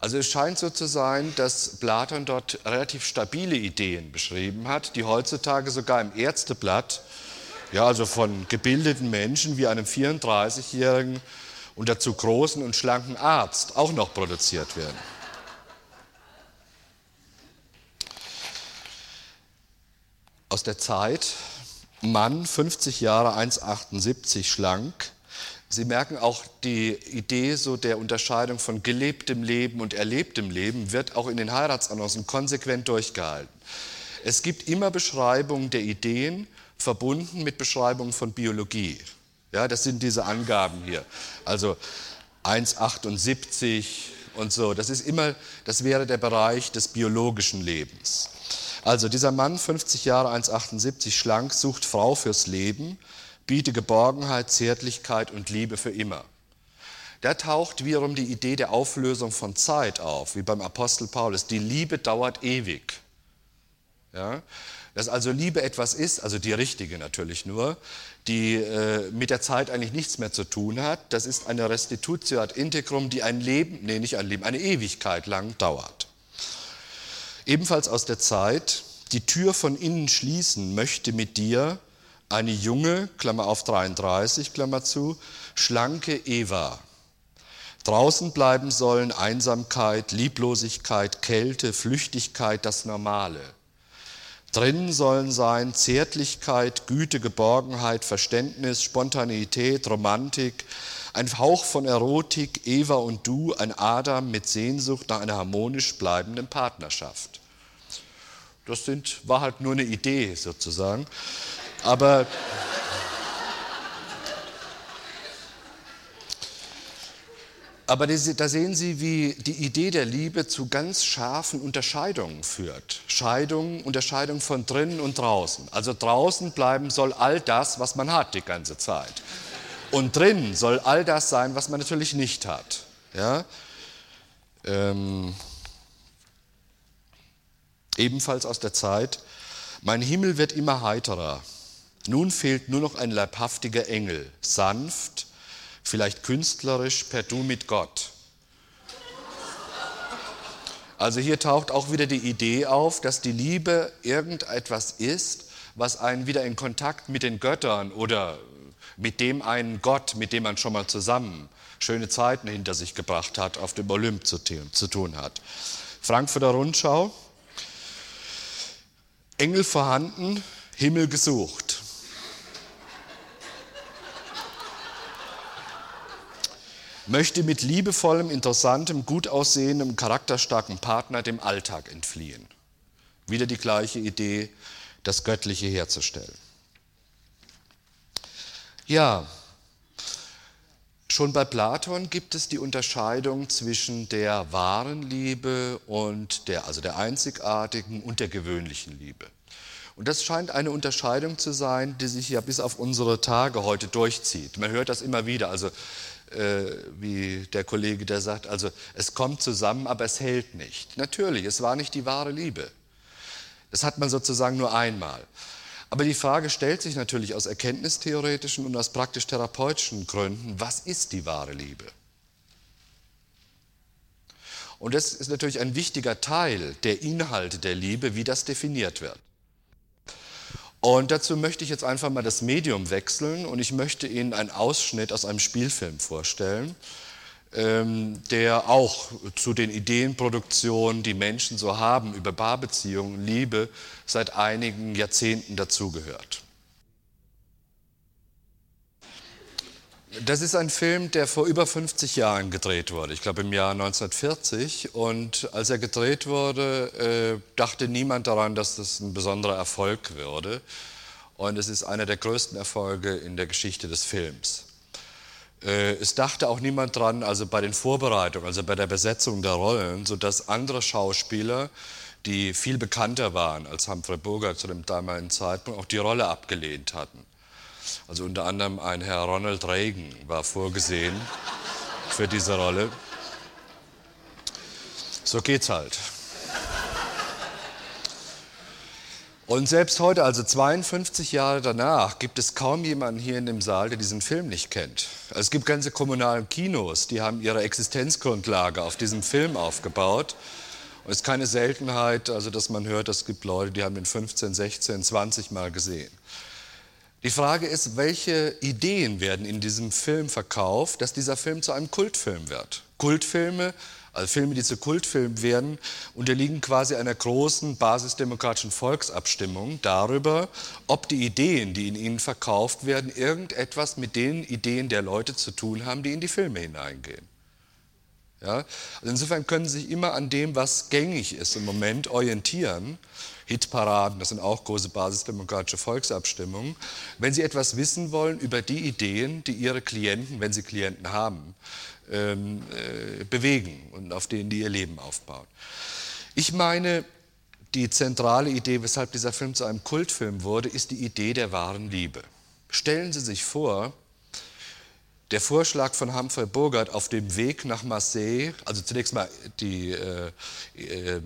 Also es scheint so zu sein, dass Platon dort relativ stabile Ideen beschrieben hat, die heutzutage sogar im Ärzteblatt, ja also von gebildeten Menschen wie einem 34-jährigen und dazu großen und schlanken Arzt auch noch produziert werden. Aus der Zeit, Mann, 50 Jahre, 1,78 schlank, Sie merken auch die Idee so der Unterscheidung von gelebtem Leben und erlebtem Leben wird auch in den Heiratsannoncen konsequent durchgehalten. Es gibt immer Beschreibungen der Ideen verbunden mit Beschreibungen von Biologie. Ja, das sind diese Angaben hier. Also 1,78 und so. Das ist immer, das wäre der Bereich des biologischen Lebens. Also dieser Mann, 50 Jahre, 1,78, schlank, sucht Frau fürs Leben, biete Geborgenheit, Zärtlichkeit und Liebe für immer. Da taucht wiederum die Idee der Auflösung von Zeit auf, wie beim Apostel Paulus. Die Liebe dauert ewig. Ja? Dass also Liebe etwas ist, also die richtige natürlich nur, die äh, mit der Zeit eigentlich nichts mehr zu tun hat. Das ist eine Restitutio ad integrum, die ein Leben, nee, nicht ein Leben, eine Ewigkeit lang dauert. Ebenfalls aus der Zeit, die Tür von innen schließen möchte mit dir eine junge, Klammer auf 33, Klammer zu, schlanke Eva. Draußen bleiben sollen Einsamkeit, Lieblosigkeit, Kälte, Flüchtigkeit, das Normale. Drinnen sollen sein Zärtlichkeit, Güte, Geborgenheit, Verständnis, Spontaneität, Romantik, ein Hauch von Erotik, Eva und du, ein Adam mit Sehnsucht nach einer harmonisch bleibenden Partnerschaft. Das sind, war halt nur eine Idee sozusagen. Aber Aber da sehen Sie, wie die Idee der Liebe zu ganz scharfen Unterscheidungen führt. Scheidung, Unterscheidung von drinnen und draußen. Also draußen bleiben soll all das, was man hat die ganze Zeit. Und drinnen soll all das sein, was man natürlich nicht hat. Ja? Ähm, ebenfalls aus der Zeit, mein Himmel wird immer heiterer. Nun fehlt nur noch ein leibhaftiger Engel, sanft, vielleicht künstlerisch per Du mit Gott. Also hier taucht auch wieder die Idee auf, dass die Liebe irgendetwas ist, was einen wieder in Kontakt mit den Göttern oder mit dem einen Gott, mit dem man schon mal zusammen schöne Zeiten hinter sich gebracht hat, auf dem Olymp zu, tun hat. Frankfurter Rundschau. Engel vorhanden, Himmel gesucht. Möchte mit liebevollem, interessantem, gut aussehendem, charakterstarken Partner dem Alltag entfliehen. Wieder die gleiche Idee, das Göttliche herzustellen. Ja, schon bei Platon gibt es die Unterscheidung zwischen der wahren Liebe und der, also der einzigartigen und der gewöhnlichen Liebe. Und das scheint eine Unterscheidung zu sein, die sich ja bis auf unsere Tage heute durchzieht. Man hört das immer wieder. Also wie der Kollege, der sagt, also es kommt zusammen, aber es hält nicht. Natürlich, es war nicht die wahre Liebe. Das hat man sozusagen nur einmal. Aber die Frage stellt sich natürlich aus erkenntnistheoretischen und aus praktisch-therapeutischen Gründen, was ist die wahre Liebe? Und das ist natürlich ein wichtiger Teil der Inhalte der Liebe, wie das definiert wird. Und dazu möchte ich jetzt einfach mal das Medium wechseln und ich möchte Ihnen einen Ausschnitt aus einem Spielfilm vorstellen, ähm, der auch zu den Ideenproduktionen, die Menschen so haben über Paarbeziehungen, Liebe, seit einigen Jahrzehnten dazugehört. Das ist ein Film, der vor über 50 Jahren gedreht wurde, ich glaube im Jahr 1940. Und als er gedreht wurde, äh, dachte niemand daran, dass das ein besonderer Erfolg würde. Und es ist einer der größten Erfolge in der Geschichte des Films. Äh, es dachte auch niemand daran, also bei den Vorbereitungen, also bei der Besetzung der Rollen, sodass andere Schauspieler, die viel bekannter waren als Humphrey Bogart zu dem damaligen Zeitpunkt, auch die Rolle abgelehnt hatten. Also unter anderem ein Herr Ronald Reagan war vorgesehen für diese Rolle. So geht's halt. Und selbst heute, also 52 Jahre danach, gibt es kaum jemanden hier in dem Saal, der diesen Film nicht kennt. Also es gibt ganze kommunalen Kinos, die haben ihre Existenzgrundlage auf diesem Film aufgebaut. Und es ist keine Seltenheit, also dass man hört, es gibt Leute, die haben den 15, 16, 20 Mal gesehen. Die Frage ist, welche Ideen werden in diesem Film verkauft, dass dieser Film zu einem Kultfilm wird. Kultfilme Also Filme, die zu Kultfilmen werden, unterliegen quasi einer großen basisdemokratischen Volksabstimmung darüber, ob die Ideen, die in ihnen verkauft werden, irgendetwas mit den Ideen der Leute zu tun haben, die in die Filme hineingehen. Ja? Also insofern können Sie sich immer an dem, was gängig ist im Moment, orientieren. Hitparaden, das sind auch große basisdemokratische Volksabstimmungen. Wenn Sie etwas wissen wollen über die Ideen, die Ihre Klienten, wenn Sie Klienten haben, ähm, äh, bewegen und auf denen die ihr Leben aufbauen. Ich meine, die zentrale Idee, weshalb dieser Film zu einem Kultfilm wurde, ist die Idee der wahren Liebe. Stellen Sie sich vor, der Vorschlag von Humphrey Bogart auf dem Weg nach Marseille, also zunächst mal die äh, äh,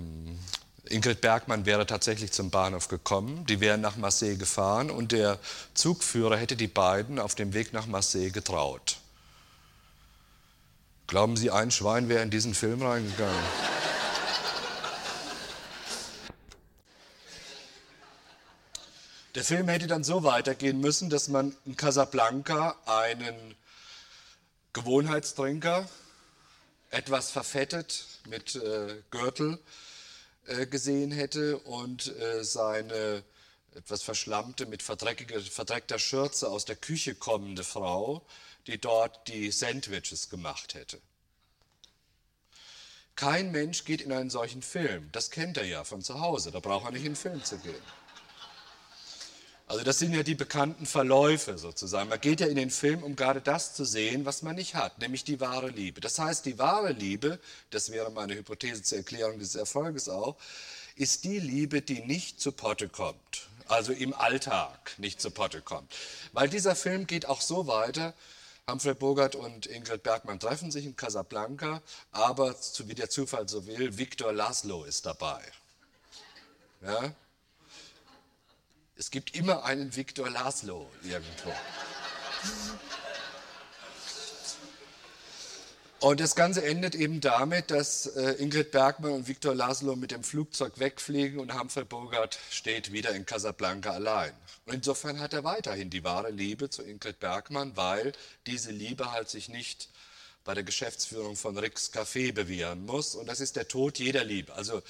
Ingrid Bergmann wäre tatsächlich zum Bahnhof gekommen, die wären nach Marseille gefahren und der Zugführer hätte die beiden auf dem Weg nach Marseille getraut. Glauben Sie, ein Schwein wäre in diesen Film reingegangen? Der Film hätte dann so weitergehen müssen, dass man in Casablanca einen Gewohnheitstrinker, etwas verfettet mit äh, Gürtel, äh, gesehen hätte und äh, seine etwas verschlammte, mit verdreckter Schürze aus der Küche kommende Frau die dort die Sandwiches gemacht hätte. Kein Mensch geht in einen solchen Film. Das kennt er ja von zu Hause. Da braucht er nicht in den Film zu gehen. Also das sind ja die bekannten Verläufe sozusagen. Man geht ja in den Film, um gerade das zu sehen, was man nicht hat, nämlich die wahre Liebe. Das heißt, die wahre Liebe, das wäre meine Hypothese zur Erklärung dieses Erfolges auch, ist die Liebe, die nicht zu Potte kommt, also im Alltag nicht zu Potte kommt. Weil dieser Film geht auch so weiter, Humphrey Bogart und Ingrid Bergmann treffen sich in Casablanca, aber wie der Zufall so will, Victor Laszlo ist dabei. Ja? Es gibt immer einen Victor Laszlo irgendwo. Und das Ganze endet eben damit, dass äh, Ingrid Bergmann und Viktor Laszlo mit dem Flugzeug wegfliegen und Humphrey Bogart steht wieder in Casablanca allein. Und insofern hat er weiterhin die wahre Liebe zu Ingrid Bergmann, weil diese Liebe halt sich nicht bei der Geschäftsführung von Ricks Café bewähren muss. Und das ist der Tod jeder Liebe. Also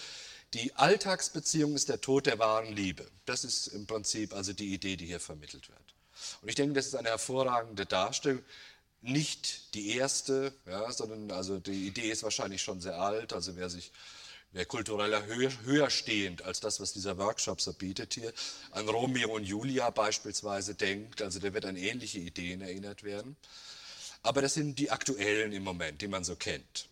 die Alltagsbeziehung ist der Tod der wahren Liebe. Das ist im Prinzip also die Idee, die hier vermittelt wird. Und ich denke, das ist eine hervorragende Darstellung nicht die erste, ja, sondern also die Idee ist wahrscheinlich schon sehr alt. Also wer sich wer kultureller höher, höher stehend als das, was dieser Workshop so bietet hier, an Romeo und Julia beispielsweise denkt, also der wird an ähnliche Ideen erinnert werden. Aber das sind die aktuellen im Moment, die man so kennt.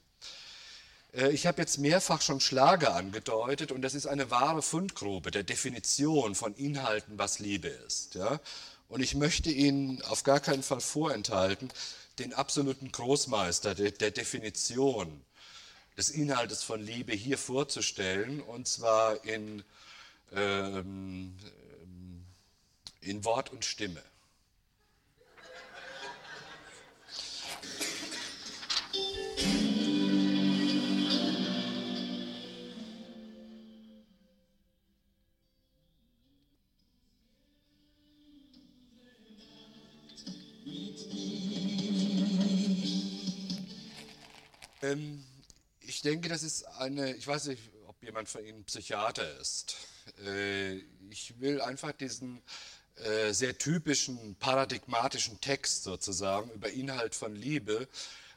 Äh, ich habe jetzt mehrfach schon Schlager angedeutet und das ist eine wahre Fundgrube der Definition von Inhalten, was Liebe ist. Ja? Und ich möchte Ihnen auf gar keinen Fall vorenthalten, den absoluten Großmeister der, der Definition des Inhaltes von Liebe hier vorzustellen, und zwar in, ähm, in Wort und Stimme. Ähm, ich denke, das ist eine, ich weiß nicht, ob jemand von Ihnen Psychiater ist. Äh, ich will einfach diesen äh, sehr typischen, paradigmatischen Text sozusagen über Inhalt von Liebe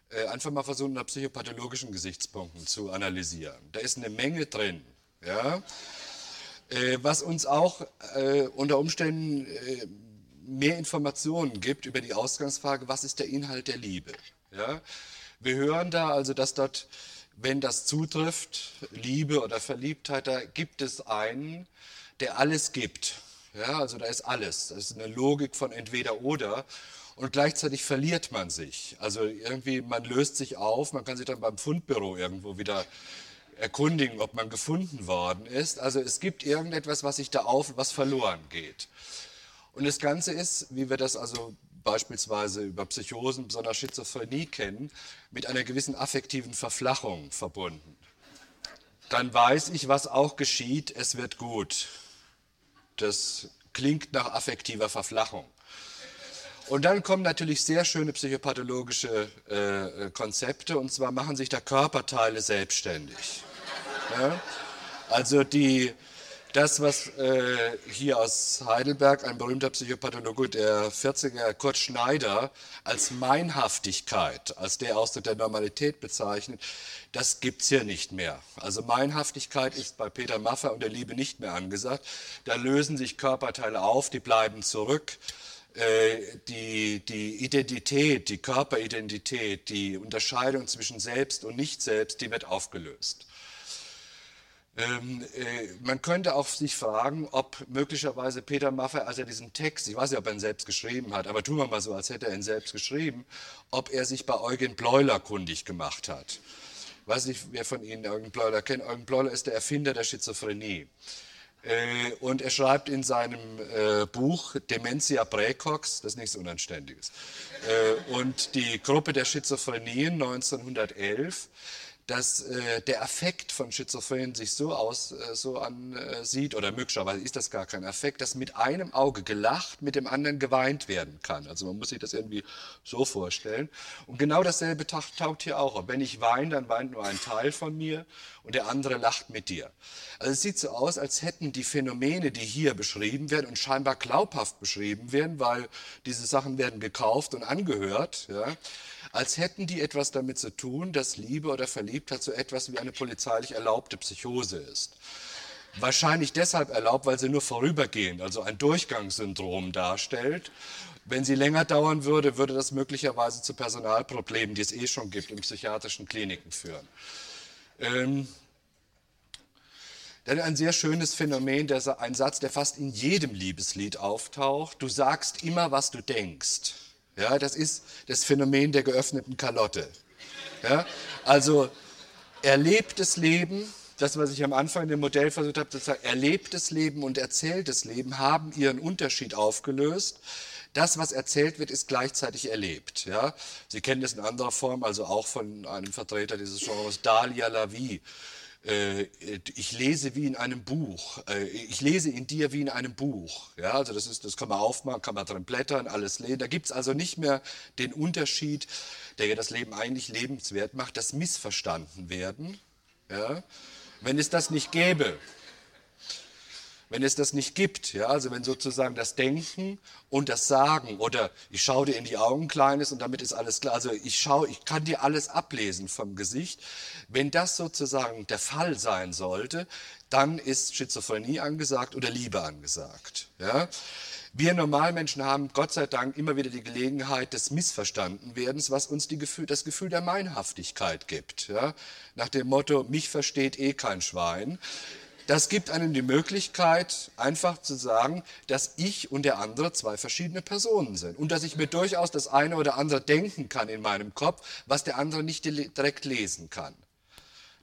äh, einfach mal versuchen, unter psychopathologischen Gesichtspunkten zu analysieren. Da ist eine Menge drin. Ja? Äh, was uns auch äh, unter Umständen äh, mehr Informationen gibt über die Ausgangsfrage, was ist der Inhalt der Liebe. Ja? Wir hören da also, dass dort, wenn das zutrifft, Liebe oder Verliebtheit, da gibt es einen, der alles gibt. Ja, also da ist alles. Das ist eine Logik von entweder oder. Und gleichzeitig verliert man sich. Also irgendwie, man löst sich auf, man kann sich dann beim Fundbüro irgendwo wieder erkundigen, ob man gefunden worden ist. Also es gibt irgendetwas, was sich da auf, was verloren geht. Und das Ganze ist, wie wir das also beispielsweise über Psychosen, besonders Schizophrenie kennen, mit einer gewissen affektiven Verflachung verbunden. Dann weiß ich, was auch geschieht, es wird gut. Das klingt nach affektiver Verflachung. Und dann kommen natürlich sehr schöne psychopathologische äh, Konzepte, und zwar machen sich da Körperteile selbstständig. Ja? Also die, das, was äh, hier aus Heidelberg ein berühmter Psychopathologe der 40er, Kurt Schneider, als Meinhaftigkeit, als der Ausdruck der Normalität bezeichnet, das gibt es hier nicht mehr. Also Meinhaftigkeit ist bei Peter Maffay und der Liebe nicht mehr angesagt. Da lösen sich Körperteile auf, die bleiben zurück. Äh, die, die Identität, die Körperidentität, die Unterscheidung zwischen Selbst und Nicht-Selbst, die wird aufgelöst. Ähm, äh, man könnte auch sich fragen, ob möglicherweise Peter Maffay, als er diesen Text, ich weiß nicht, ob er ihn selbst geschrieben hat, aber tun wir mal so, als hätte er ihn selbst geschrieben, ob er sich bei Eugen Bleuler kundig gemacht hat. Ich weiß nicht, wer von Ihnen Eugen Bleuler kennt. Eugen Bleuler ist der Erfinder der Schizophrenie. Äh, und er schreibt in seinem äh, Buch Dementia Praecox, das ist nichts Unanständiges. Äh, und die Gruppe der Schizophrenien 1911 dass äh, der Affekt von Schizophrenen sich so aus äh, so ansieht oder möglicherweise ist das gar kein Affekt, dass mit einem Auge gelacht, mit dem anderen geweint werden kann. Also man muss sich das irgendwie so vorstellen. Und genau dasselbe taucht hier auch. Wenn ich weine, dann weint nur ein Teil von mir und der andere lacht mit dir. Also es sieht so aus, als hätten die Phänomene, die hier beschrieben werden und scheinbar glaubhaft beschrieben werden, weil diese Sachen werden gekauft und angehört, ja, als hätten die etwas damit zu tun, dass Liebe oder Verliebtheit so etwas wie eine polizeilich erlaubte Psychose ist. Wahrscheinlich deshalb erlaubt, weil sie nur vorübergehend, also ein Durchgangssyndrom darstellt. Wenn sie länger dauern würde, würde das möglicherweise zu Personalproblemen, die es eh schon gibt, in psychiatrischen Kliniken führen. Ähm, dann ein sehr schönes Phänomen, der, ein Satz, der fast in jedem Liebeslied auftaucht. Du sagst immer, was du denkst. Ja, das ist das Phänomen der geöffneten Kalotte. Ja, also erlebtes Leben, das, was ich am Anfang in dem Modell versucht habe zu sagen, erlebtes Leben und erzähltes Leben haben ihren Unterschied aufgelöst. Das, was erzählt wird, ist gleichzeitig erlebt. Ja? Sie kennen das in anderer Form, also auch von einem Vertreter dieses Genres, Dalia Lavie. Äh, ich lese wie in einem Buch. Äh, ich lese in dir wie in einem Buch. Ja, also das, ist, das kann man aufmachen, kann man drin blättern, alles lesen. Da gibt es also nicht mehr den Unterschied, der ja das Leben eigentlich lebenswert macht, das Missverstanden werden. Ja, wenn es das nicht gäbe, wenn es das nicht gibt, ja, also wenn sozusagen das Denken und das Sagen oder ich schaue dir in die Augen, Kleines, und damit ist alles klar, also ich schaue, ich kann dir alles ablesen vom Gesicht. Wenn das sozusagen der Fall sein sollte, dann ist Schizophrenie angesagt oder Liebe angesagt, ja. Wir Normalmenschen haben Gott sei Dank immer wieder die Gelegenheit des Missverstandenwerdens, was uns Gefühl, das Gefühl der Meinhaftigkeit gibt. Ja? Nach dem Motto, mich versteht eh kein Schwein. Das gibt einem die Möglichkeit, einfach zu sagen, dass ich und der andere zwei verschiedene Personen sind und dass ich mir durchaus das eine oder andere denken kann in meinem Kopf, was der andere nicht direkt lesen kann.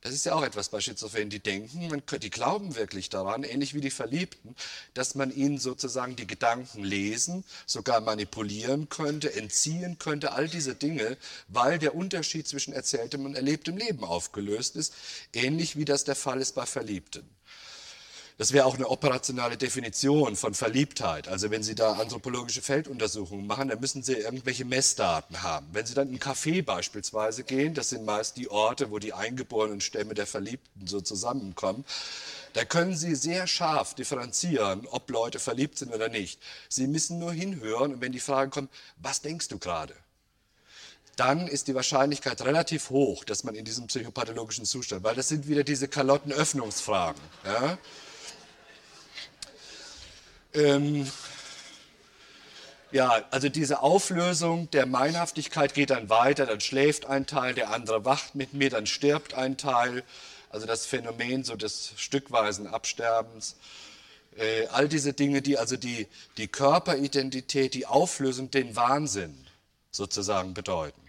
Das ist ja auch etwas bei Schizophrenen, die denken, die glauben wirklich daran, ähnlich wie die Verliebten, dass man ihnen sozusagen die Gedanken lesen, sogar manipulieren könnte, entziehen könnte, all diese Dinge, weil der Unterschied zwischen erzähltem und erlebtem Leben aufgelöst ist, ähnlich wie das der Fall ist bei Verliebten. Das wäre auch eine operationale Definition von Verliebtheit. Also wenn Sie da anthropologische Felduntersuchungen machen, dann müssen Sie irgendwelche Messdaten haben. Wenn Sie dann in ein Café beispielsweise gehen, das sind meist die Orte, wo die eingeborenen Stämme der Verliebten so zusammenkommen, da können Sie sehr scharf differenzieren, ob Leute verliebt sind oder nicht. Sie müssen nur hinhören und wenn die Frage kommt, was denkst du gerade? dann ist die Wahrscheinlichkeit relativ hoch, dass man in diesem psychopathologischen Zustand, weil das sind wieder diese Kalottenöffnungsfragen. Ja? Ähm, ja, also diese Auflösung der Meinhaftigkeit geht dann weiter, dann schläft ein Teil, der andere wacht mit mir, dann stirbt ein Teil. Also das Phänomen so des stückweisen Absterbens. Äh, all diese Dinge, die also die, die Körperidentität, die Auflösung, den Wahnsinn sozusagen bedeuten.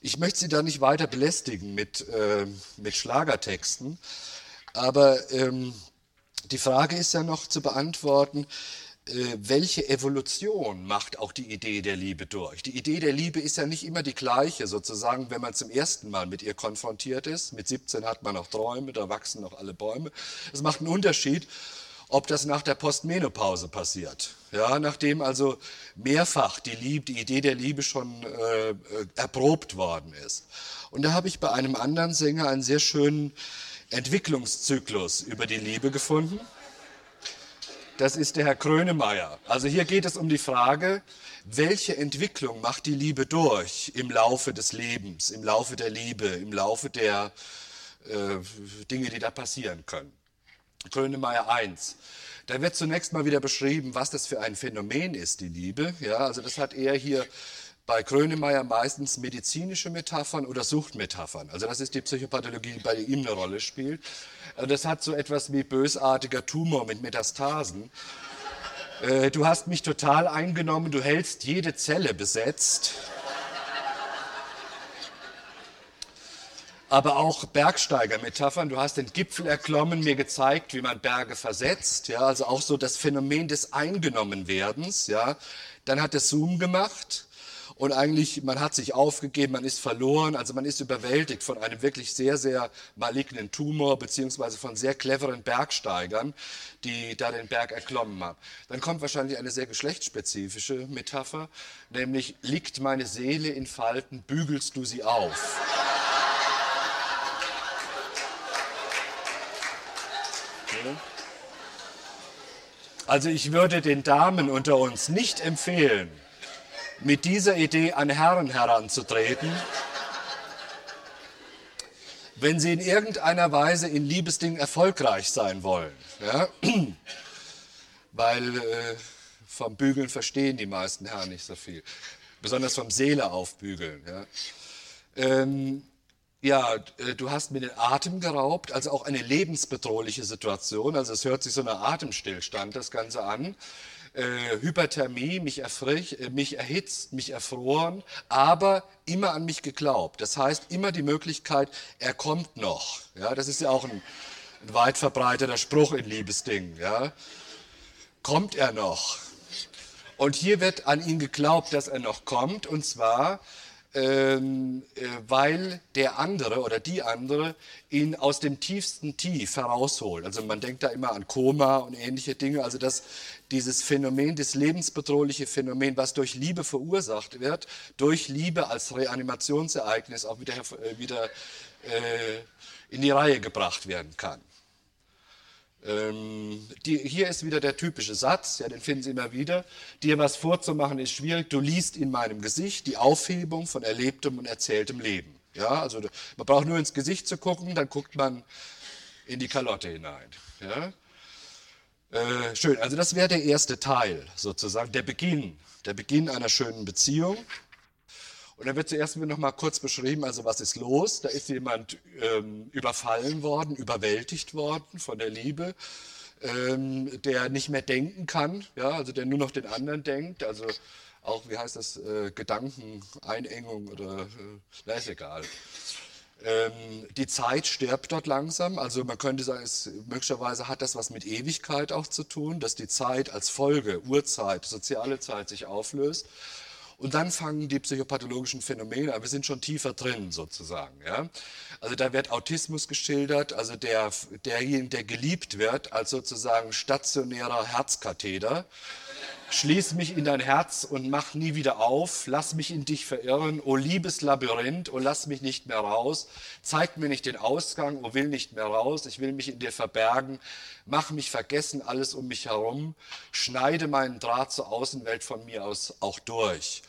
Ich möchte Sie da nicht weiter belästigen mit, äh, mit Schlagertexten, aber ähm, die Frage ist ja noch zu beantworten, äh, welche Evolution macht auch die Idee der Liebe durch? Die Idee der Liebe ist ja nicht immer die gleiche, sozusagen, wenn man zum ersten Mal mit ihr konfrontiert ist. Mit 17 hat man noch Träume, da wachsen noch alle Bäume. Es macht einen Unterschied, ob das nach der Postmenopause passiert. Ja, nachdem also mehrfach die, Liebe, die Idee der Liebe schon äh, erprobt worden ist. Und da habe ich bei einem anderen Sänger einen sehr schönen Entwicklungszyklus über die Liebe gefunden. Das ist der Herr Krönemeyer. Also hier geht es um die Frage, welche Entwicklung macht die Liebe durch im Laufe des Lebens, im Laufe der Liebe, im Laufe der äh, Dinge, die da passieren können. Grönemeyer 1. Da wird zunächst mal wieder beschrieben, was das für ein Phänomen ist, die Liebe. Ja, also das hat er hier bei Grönemeyer meistens medizinische Metaphern oder Suchtmetaphern. Also das ist die Psychopathologie, die bei ihm eine Rolle spielt. Also das hat so etwas wie bösartiger Tumor mit Metastasen. Äh, du hast mich total eingenommen, du hältst jede Zelle besetzt. aber auch Bergsteiger-Metaphern. Du hast den Gipfel erklommen, mir gezeigt, wie man Berge versetzt, ja, also auch so das Phänomen des Eingenommenwerdens, ja. Dann hat er Zoom gemacht und eigentlich, man hat sich aufgegeben, man ist verloren, also man ist überwältigt von einem wirklich sehr, sehr malignen Tumor, beziehungsweise von sehr cleveren Bergsteigern, die da den Berg erklommen haben. Dann kommt wahrscheinlich eine sehr geschlechtsspezifische Metapher, nämlich liegt meine Seele in Falten, bügelst du sie auf. Also ich würde den Damen unter uns nicht empfehlen, mit dieser Idee an Herren heranzutreten, wenn sie in irgendeiner Weise in Liebesdingen erfolgreich sein wollen. Ja? Weil äh, vom Bügeln verstehen die meisten Herren nicht so viel. Besonders vom Seele aufbügeln. Ja? Ähm, ja, äh, du hast mir den Atem geraubt, also auch eine lebensbedrohliche Situation. Also es hört sich so ein Atemstillstand das Ganze an. Äh, Hyperthermie, mich, erfrich, äh, mich erhitzt, mich erfroren, aber immer an mich geglaubt. Das heißt, immer die Möglichkeit, er kommt noch. Ja, das ist ja auch ein, ein weit verbreiteter Spruch in Liebesdingen. Ja. Kommt er noch? Und hier wird an ihn geglaubt, dass er noch kommt, und zwar weil der andere oder die andere ihn aus dem tiefsten Tief herausholt. Also man denkt da immer an Koma und ähnliche Dinge. Also dass dieses Phänomen, das lebensbedrohliche Phänomen, was durch Liebe verursacht wird, durch Liebe als Reanimationsereignis auch wieder, äh, wieder äh, in die Reihe gebracht werden kann. Ähm, die, hier ist wieder der typische Satz, ja, den finden Sie immer wieder. Dir was vorzumachen ist schwierig, du liest in meinem Gesicht die Aufhebung von erlebtem und erzähltem Leben. Ja, also man braucht nur ins Gesicht zu gucken, dann guckt man in die Kalotte hinein. Ja. Äh, schön, also das wäre der erste Teil sozusagen, der Beginn, der Beginn einer schönen Beziehung. Und dann wird zuerst noch mal kurz beschrieben, also was ist los? Da ist jemand ähm, überfallen worden, überwältigt worden von der Liebe, ähm, der nicht mehr denken kann, ja, also der nur noch den anderen denkt, also auch, wie heißt das, äh, Gedankeneinengung oder, äh, na ist egal. Ähm, die Zeit stirbt dort langsam, also man könnte sagen, es, möglicherweise hat das was mit Ewigkeit auch zu tun, dass die Zeit als Folge, Urzeit, soziale Zeit sich auflöst. Und dann fangen die psychopathologischen Phänomene an. Wir sind schon tiefer drin sozusagen. Ja? Also da wird Autismus geschildert, also der, derjenige, der geliebt wird als sozusagen stationärer Herzkatheter. Schließ mich in dein Herz und mach nie wieder auf. Lass mich in dich verirren. O liebes Labyrinth, o lass mich nicht mehr raus. Zeig mir nicht den Ausgang, o will nicht mehr raus. Ich will mich in dir verbergen. Mach mich vergessen, alles um mich herum. Schneide meinen Draht zur Außenwelt von mir aus auch durch.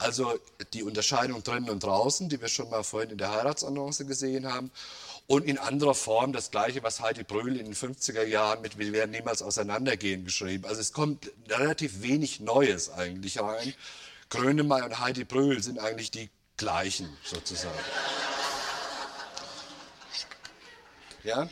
Also die Unterscheidung drinnen und draußen, die wir schon mal vorhin in der Heiratsannonce gesehen haben. Und in anderer Form das Gleiche, was Heidi Brühl in den 50er Jahren mit Wir werden niemals auseinandergehen geschrieben. Also es kommt relativ wenig Neues eigentlich rein. Grönemeyer und Heidi Brühl sind eigentlich die gleichen sozusagen. Ja?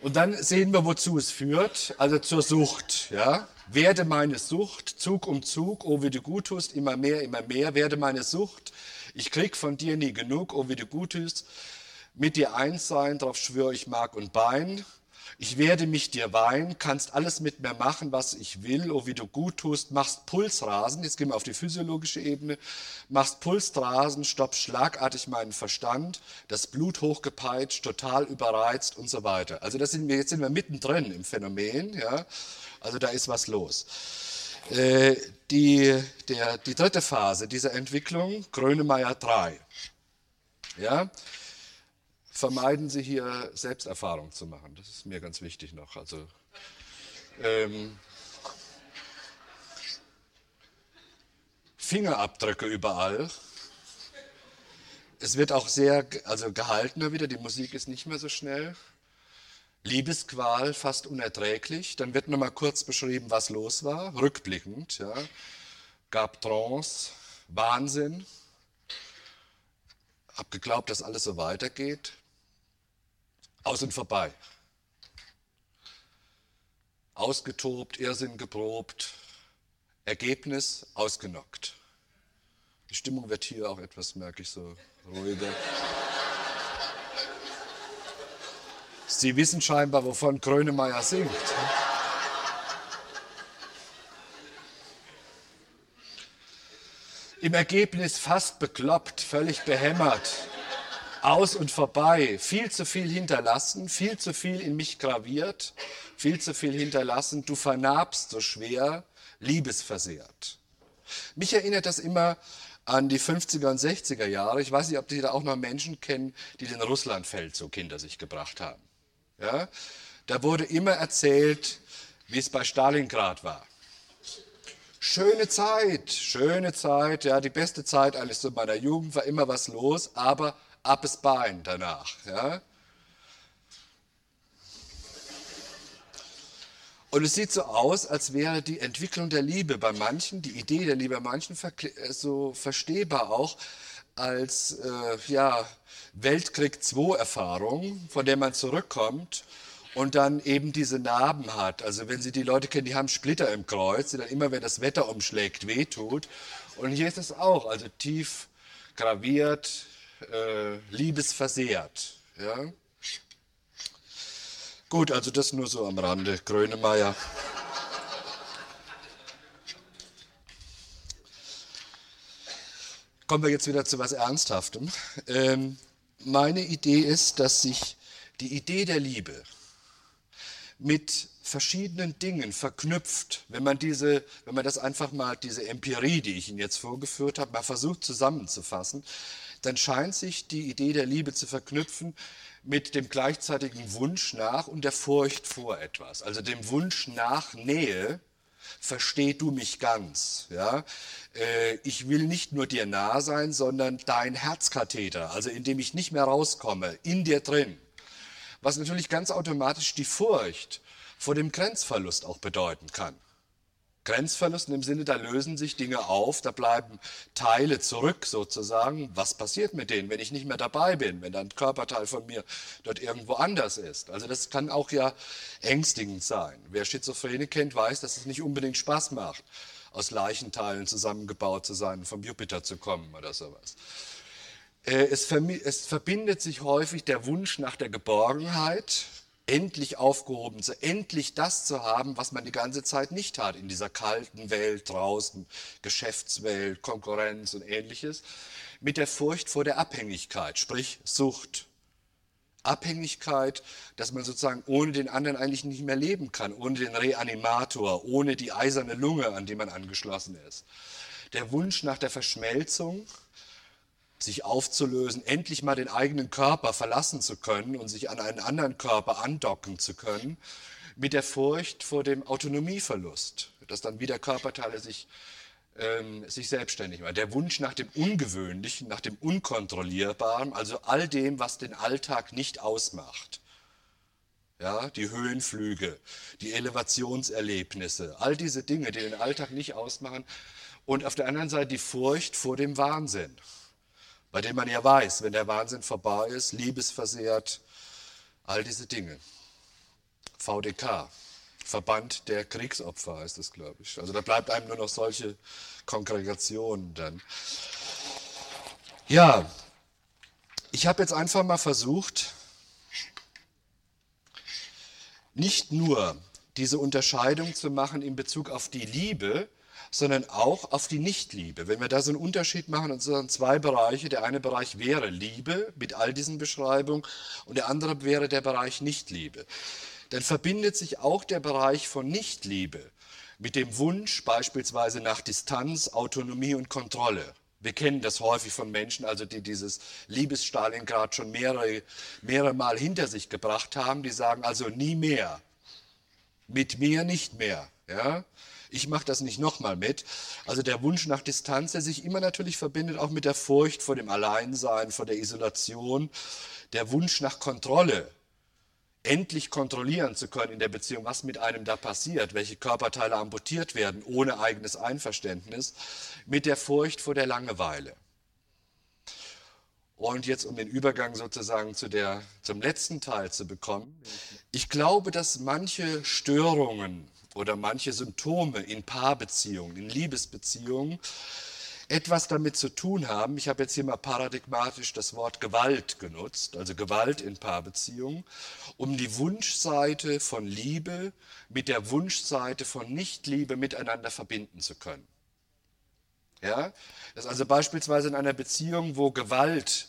Und dann sehen wir, wozu es führt, also zur Sucht. Ja? Werde meine Sucht, Zug um Zug, oh wie du gut tust, immer mehr, immer mehr, werde meine Sucht. Ich krieg von dir nie genug, oh wie du gut tust mit dir eins sein, darauf schwöre ich Mark und Bein. Ich werde mich dir weihen, kannst alles mit mir machen, was ich will, oh wie du gut tust, machst Pulsrasen, jetzt gehen wir auf die physiologische Ebene, machst Pulsrasen, stoppst schlagartig meinen Verstand, das Blut hochgepeitscht, total überreizt und so weiter. Also das sind wir, jetzt sind wir mittendrin im Phänomen, ja, also da ist was los. Äh, die, der, die dritte Phase dieser Entwicklung, Grönemeyer 3. Ja, vermeiden Sie hier Selbsterfahrung zu machen. Das ist mir ganz wichtig noch. Also, ähm, Fingerabdrücke überall. Es wird auch sehr also gehaltener wieder, die Musik ist nicht mehr so schnell. Liebesqual fast unerträglich. Dann wird nochmal kurz beschrieben, was los war, rückblickend. Ja. Gab Trance, Wahnsinn. Hab geglaubt, dass alles so weitergeht. Aus und vorbei. Ausgetobt, Irrsinn geprobt, Ergebnis ausgenockt. Die Stimmung wird hier auch etwas, merke ich, so ruhiger. Sie wissen scheinbar, wovon Grönemeyer singt. Im Ergebnis fast bekloppt, völlig behämmert aus und vorbei, viel zu viel hinterlassen, viel zu viel in mich graviert, viel zu viel hinterlassen, du vernarbst so schwer, liebesversehrt. Mich erinnert das immer an die 50er und 60er Jahre. Ich weiß nicht, ob Sie da auch noch Menschen kennen, die den Russlandfeldzug hinter sich gebracht haben. Ja? Da wurde immer erzählt, wie es bei Stalingrad war. Schöne Zeit, schöne Zeit, ja, die beste Zeit eigentlich so meiner Jugend war immer was los, aber ab das Bein danach. Ja? Und es sieht so aus, als wäre die Entwicklung der Liebe bei manchen, die Idee der Liebe bei manchen äh, so verstehbar auch als äh, ja, Weltkrieg II-Erfahrung, von der man zurückkommt und dann eben diese Narben hat. Also wenn Sie die Leute kennen, die haben Splitter im Kreuz, die dann immer, wenn das Wetter umschlägt, wehtut. Und hier ist es auch, also tief graviert, äh, liebesversehrt. Ja? Gut, also das nur so am Rande. Grönemeyer. Kommen wir jetzt wieder zu was Ernsthaftem. Ähm, meine Idee ist, dass sich die Idee der Liebe mit verschiedenen Dingen verknüpft, wenn man diese, wenn man das einfach mal, diese Empirie, die ich Ihnen jetzt vorgeführt habe, mal versucht zusammenzufassen, dann scheint sich die Idee der Liebe zu verknüpfen mit dem gleichzeitigen Wunsch nach und der Furcht vor etwas. Also dem Wunsch nach Nähe, versteh du mich ganz. Ja? Äh, ich will nicht nur dir nah sein, sondern dein Herzkatheter, also in dem ich nicht mehr rauskomme, in dir drin. Was natürlich ganz automatisch die Furcht vor dem Grenzverlust auch bedeuten kann. Grenzverlusten im Sinne, da lösen sich Dinge auf, da bleiben Teile zurück sozusagen. Was passiert mit denen, wenn ich nicht mehr dabei bin, wenn dann ein Körperteil von mir dort irgendwo anders ist? Also das kann auch ja ängstigend sein. Wer Schizophrene kennt, weiß, dass es nicht unbedingt Spaß macht, aus Leichenteilen zusammengebaut zu sein vom Jupiter zu kommen oder sowas. Äh, es, es verbindet sich häufig der Wunsch nach der Geborgenheit, endlich aufgehoben zu, endlich das zu haben, was man die ganze Zeit nicht hat in dieser kalten Welt draußen, Geschäftswelt, Konkurrenz und ähnliches, mit der Furcht vor der Abhängigkeit, sprich Sucht. Abhängigkeit, dass man sozusagen ohne den anderen eigentlich nicht mehr leben kann, ohne den Reanimator, ohne die eiserne Lunge, an die man angeschlossen ist. Der Wunsch nach der Verschmelzung, sich aufzulösen, endlich mal den eigenen Körper verlassen zu können und sich an einen anderen Körper andocken zu können, mit der Furcht vor dem Autonomieverlust, dass dann wieder Körperteile sich, ähm, sich selbstständig machen. Der Wunsch nach dem Ungewöhnlichen, nach dem Unkontrollierbaren, also all dem, was den Alltag nicht ausmacht. Ja, die Höhenflüge, die Elevationserlebnisse, all diese Dinge, die den Alltag nicht ausmachen. Und auf der anderen Seite die Furcht vor dem Wahnsinn bei dem man ja weiß, wenn der Wahnsinn vorbei ist, liebesversehrt, all diese Dinge. VDK, Verband der Kriegsopfer heißt es, glaube ich. Also da bleibt einem nur noch solche Kongregationen dann. Ja, ich habe jetzt einfach mal versucht, nicht nur diese Unterscheidung zu machen in Bezug auf die Liebe, sondern auch auf die Nichtliebe. Wenn wir da so einen Unterschied machen, und so zwei Bereiche, der eine Bereich wäre Liebe mit all diesen Beschreibungen und der andere wäre der Bereich Nichtliebe, dann verbindet sich auch der Bereich von Nichtliebe mit dem Wunsch beispielsweise nach Distanz, Autonomie und Kontrolle. Wir kennen das häufig von Menschen, also die dieses Liebes-Stalingrad schon mehrere, mehrere Mal hinter sich gebracht haben, die sagen also nie mehr, mit mir nicht mehr. Ja? Ich mache das nicht nochmal mit. Also der Wunsch nach Distanz, der sich immer natürlich verbindet auch mit der Furcht vor dem Alleinsein, vor der Isolation, der Wunsch nach Kontrolle, endlich kontrollieren zu können in der Beziehung, was mit einem da passiert, welche Körperteile amputiert werden, ohne eigenes Einverständnis, mit der Furcht vor der Langeweile. Und jetzt, um den Übergang sozusagen zu der, zum letzten Teil zu bekommen, ich glaube, dass manche Störungen oder manche Symptome in Paarbeziehungen, in Liebesbeziehungen etwas damit zu tun haben. Ich habe jetzt hier mal paradigmatisch das Wort Gewalt genutzt, also Gewalt in Paarbeziehungen, um die Wunschseite von Liebe mit der Wunschseite von Nichtliebe miteinander verbinden zu können. Ja? Das ist also beispielsweise in einer Beziehung, wo Gewalt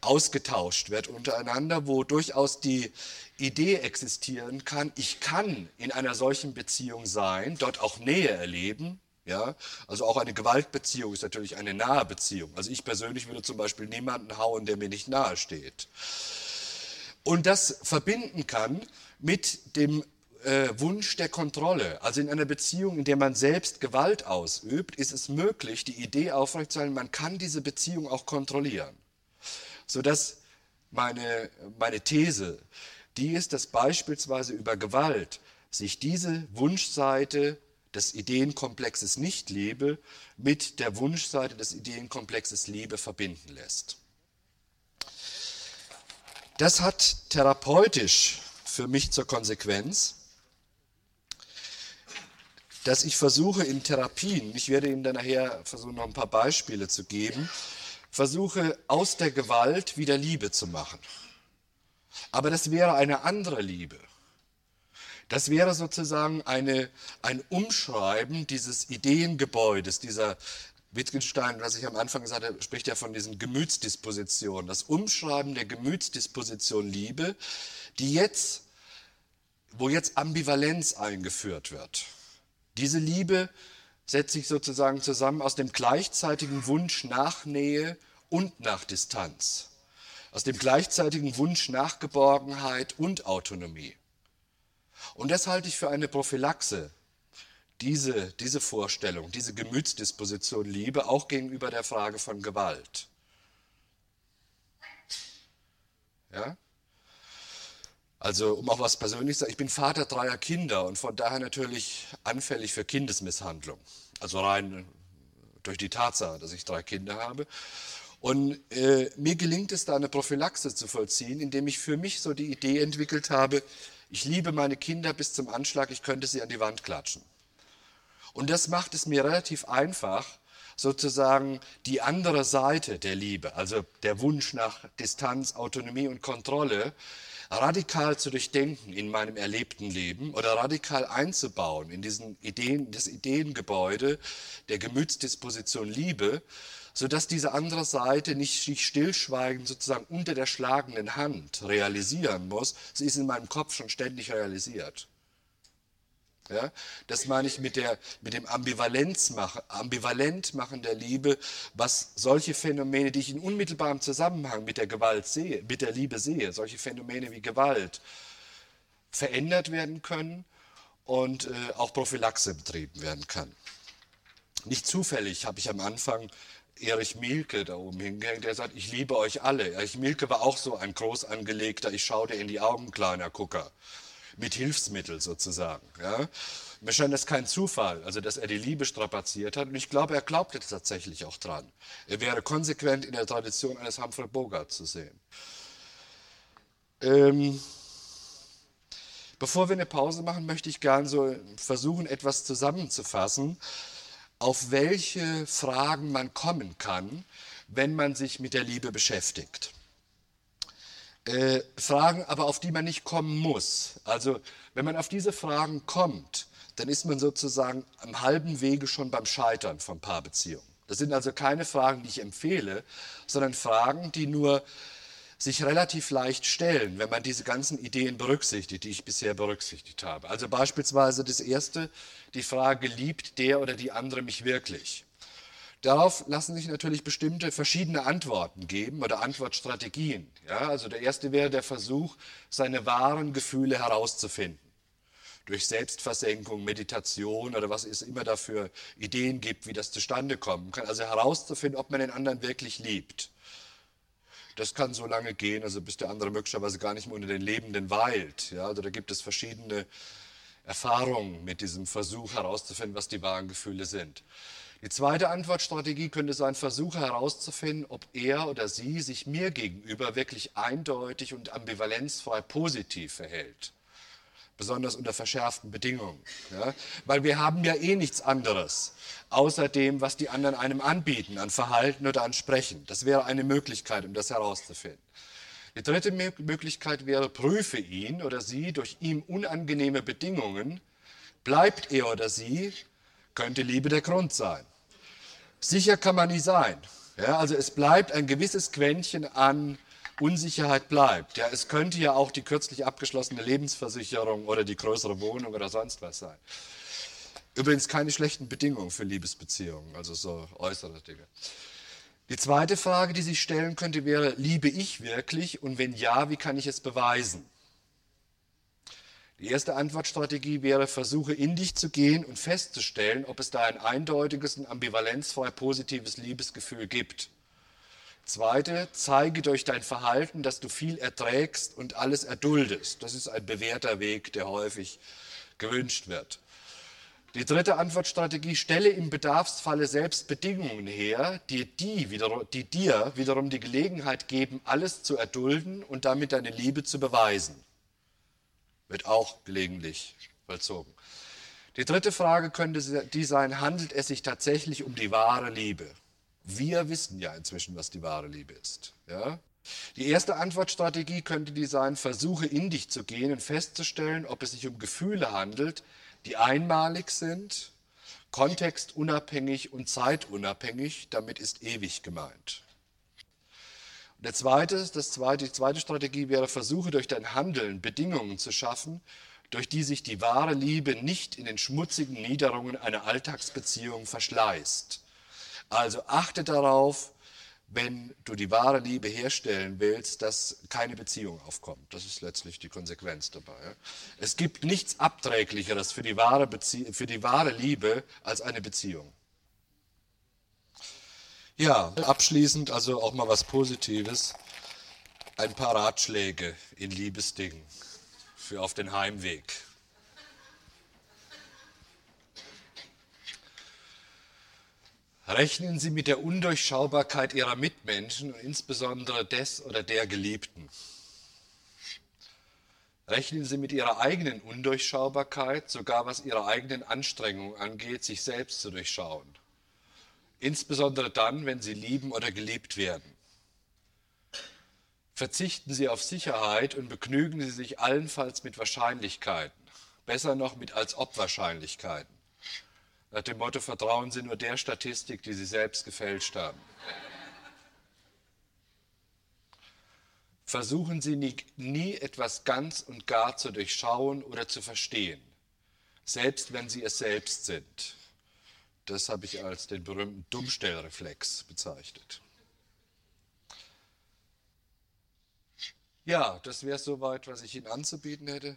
ausgetauscht wird untereinander, wo durchaus die Idee existieren kann, ich kann in einer solchen Beziehung sein, dort auch Nähe erleben, ja, also auch eine Gewaltbeziehung ist natürlich eine nahe Beziehung. Also ich persönlich würde zum Beispiel niemanden hauen, der mir nicht nahe steht. Und das verbinden kann mit dem äh, Wunsch der Kontrolle. Also in einer Beziehung, in der man selbst Gewalt ausübt, ist es möglich, die Idee aufrechtzuerhalten, man kann diese Beziehung auch kontrollieren. Sodass meine, meine These, die ist, dass beispielsweise über Gewalt sich diese Wunschseite des Ideenkomplexes Nicht-Liebe mit der Wunschseite des Ideenkomplexes Liebe verbinden lässt. Das hat therapeutisch für mich zur Konsequenz, dass ich versuche in Therapien, ich werde Ihnen dann nachher versuchen, noch ein paar Beispiele zu geben, versuche aus der Gewalt wieder Liebe zu machen. Aber das wäre eine andere Liebe. Das wäre sozusagen eine, ein Umschreiben dieses Ideengebäudes, dieser Wittgenstein, was ich am Anfang gesagt habe, spricht ja von diesen Gemütsdispositionen. Das Umschreiben der Gemütsdisposition Liebe, die jetzt, wo jetzt Ambivalenz eingeführt wird. Diese Liebe setzt sich sozusagen zusammen aus dem gleichzeitigen Wunsch nach Nähe und nach Distanz. Aus dem gleichzeitigen Wunsch nach Geborgenheit und Autonomie. Und das halte ich für eine Prophylaxe, diese, diese Vorstellung, diese Gemütsdisposition Liebe, auch gegenüber der Frage von Gewalt. Ja? Also, um auch was Persönliches zu sagen, ich bin Vater dreier Kinder und von daher natürlich anfällig für Kindesmisshandlung. Also rein durch die Tatsache, dass ich drei Kinder habe. Und äh, mir gelingt es da eine Prophylaxe zu vollziehen, indem ich für mich so die Idee entwickelt habe, ich liebe meine Kinder bis zum Anschlag, ich könnte sie an die Wand klatschen. Und das macht es mir relativ einfach, sozusagen die andere Seite der Liebe, also der Wunsch nach Distanz, Autonomie und Kontrolle, radikal zu durchdenken in meinem erlebten Leben oder radikal einzubauen in diesen Ideen, das Ideengebäude der Gemütsdisposition Liebe, sodass diese andere Seite nicht sich stillschweigend sozusagen unter der schlagenden Hand realisieren muss. Sie ist in meinem Kopf schon ständig realisiert. Ja, das meine ich mit, der, mit dem Ambivalenz machen, ambivalent machen der Liebe, was solche Phänomene, die ich in unmittelbarem Zusammenhang mit der Gewalt sehe, mit der Liebe sehe, solche Phänomene wie Gewalt, verändert werden können und äh, auch Prophylaxe betrieben werden kann. Nicht zufällig habe ich am Anfang Erich Mielke da oben hingehängt, der sagt, ich liebe euch alle. Erich Mielke war auch so ein groß angelegter, ich schaue dir in die Augen, kleiner Gucker, mit Hilfsmittel sozusagen. Ja. Mir scheint das kein Zufall, also dass er die Liebe strapaziert hat. Und ich glaube, er glaubte tatsächlich auch dran. Er wäre konsequent in der Tradition eines Humphrey Bogart zu sehen. Ähm, bevor wir eine Pause machen, möchte ich gerne so versuchen, etwas zusammenzufassen auf welche Fragen man kommen kann, wenn man sich mit der Liebe beschäftigt. Äh, Fragen aber, auf die man nicht kommen muss. Also wenn man auf diese Fragen kommt, dann ist man sozusagen am halben Wege schon beim Scheitern von Paarbeziehungen. Das sind also keine Fragen, die ich empfehle, sondern Fragen, die nur sich relativ leicht stellen, wenn man diese ganzen Ideen berücksichtigt, die ich bisher berücksichtigt habe. Also beispielsweise das erste, die Frage, liebt der oder die andere mich wirklich? Darauf lassen sich natürlich bestimmte verschiedene Antworten geben oder Antwortstrategien. Ja, also der erste wäre der Versuch, seine wahren Gefühle herauszufinden. Durch Selbstversenkung, Meditation oder was es immer dafür Ideen gibt, wie das zustande kommen kann. Also herauszufinden, ob man den anderen wirklich liebt. Das kann so lange gehen, also bis der andere möglicherweise gar nicht mehr unter den Lebenden weilt. Ja, also da gibt es verschiedene Erfahrungen mit diesem Versuch herauszufinden, was die wahren Gefühle sind. Die zweite Antwortstrategie könnte sein, Versuche herauszufinden, ob er oder sie sich mir gegenüber wirklich eindeutig und ambivalenzfrei positiv verhält. Besonders unter verschärften Bedingungen. Ja? Weil wir haben ja eh nichts anderes, außer dem, was die anderen einem anbieten, an Verhalten oder an Sprechen. Das wäre eine Möglichkeit, um das herauszufinden. Die dritte Möglichkeit wäre, prüfe ihn oder sie durch ihm unangenehme Bedingungen. Bleibt er oder sie, könnte Liebe der Grund sein. Sicher kann man nie sein. Ja, also es bleibt ein gewisses Quäntchen an Unsicherheit bleibt. Ja, es könnte ja auch die kürzlich abgeschlossene Lebensversicherung oder die größere Wohnung oder sonst was sein. Übrigens keine schlechten Bedingungen für Liebesbeziehungen, also so äußere Dinge. Die zweite Frage, die sich stellen könnte, wäre, liebe ich wirklich und wenn ja, wie kann ich es beweisen? Die erste Antwortstrategie wäre, versuche in dich zu gehen und festzustellen, ob es da ein eindeutiges und ambivalenzfrei positives Liebesgefühl gibt. Zweite, zeige durch dein Verhalten, dass du viel erträgst und alles erduldest. Das ist ein bewährter Weg, der häufig gewünscht wird. Die dritte Antwortstrategie, stelle im Bedarfsfalle selbst Bedingungen her, die, die, wiederum, die dir wiederum die Gelegenheit geben, alles zu erdulden und damit deine Liebe zu beweisen wird auch gelegentlich vollzogen. Die dritte Frage könnte die sein, handelt es sich tatsächlich um die wahre Liebe? Wir wissen ja inzwischen, was die wahre Liebe ist. Ja? Die erste Antwortstrategie könnte die sein, versuche in dich zu gehen und festzustellen, ob es sich um Gefühle handelt, die einmalig sind, kontextunabhängig und zeitunabhängig, damit ist ewig gemeint. Der zweite, das zweite, die zweite Strategie wäre, versuche durch dein Handeln Bedingungen zu schaffen, durch die sich die wahre Liebe nicht in den schmutzigen Niederungen einer Alltagsbeziehung verschleißt. Also achte darauf, wenn du die wahre Liebe herstellen willst, dass keine Beziehung aufkommt. Das ist letztlich die Konsequenz dabei. Es gibt nichts Abträglicheres für die wahre, Bezie für die wahre Liebe als eine Beziehung. Ja, abschließend also auch mal was Positives. Ein paar Ratschläge in Liebesdingen für auf den Heimweg. Rechnen Sie mit der Undurchschaubarkeit Ihrer Mitmenschen und insbesondere des oder der Geliebten. Rechnen Sie mit Ihrer eigenen Undurchschaubarkeit, sogar was Ihre eigenen Anstrengungen angeht, sich selbst zu durchschauen insbesondere dann, wenn sie lieben oder geliebt werden. Verzichten Sie auf Sicherheit und begnügen Sie sich allenfalls mit Wahrscheinlichkeiten, besser noch mit als ob Wahrscheinlichkeiten. Nach dem Motto, vertrauen Sie nur der Statistik, die Sie selbst gefälscht haben. Versuchen Sie nie, nie etwas ganz und gar zu durchschauen oder zu verstehen, selbst wenn Sie es selbst sind. Das habe ich als den berühmten Dummstellreflex bezeichnet. Ja, das wäre soweit, was ich Ihnen anzubieten hätte.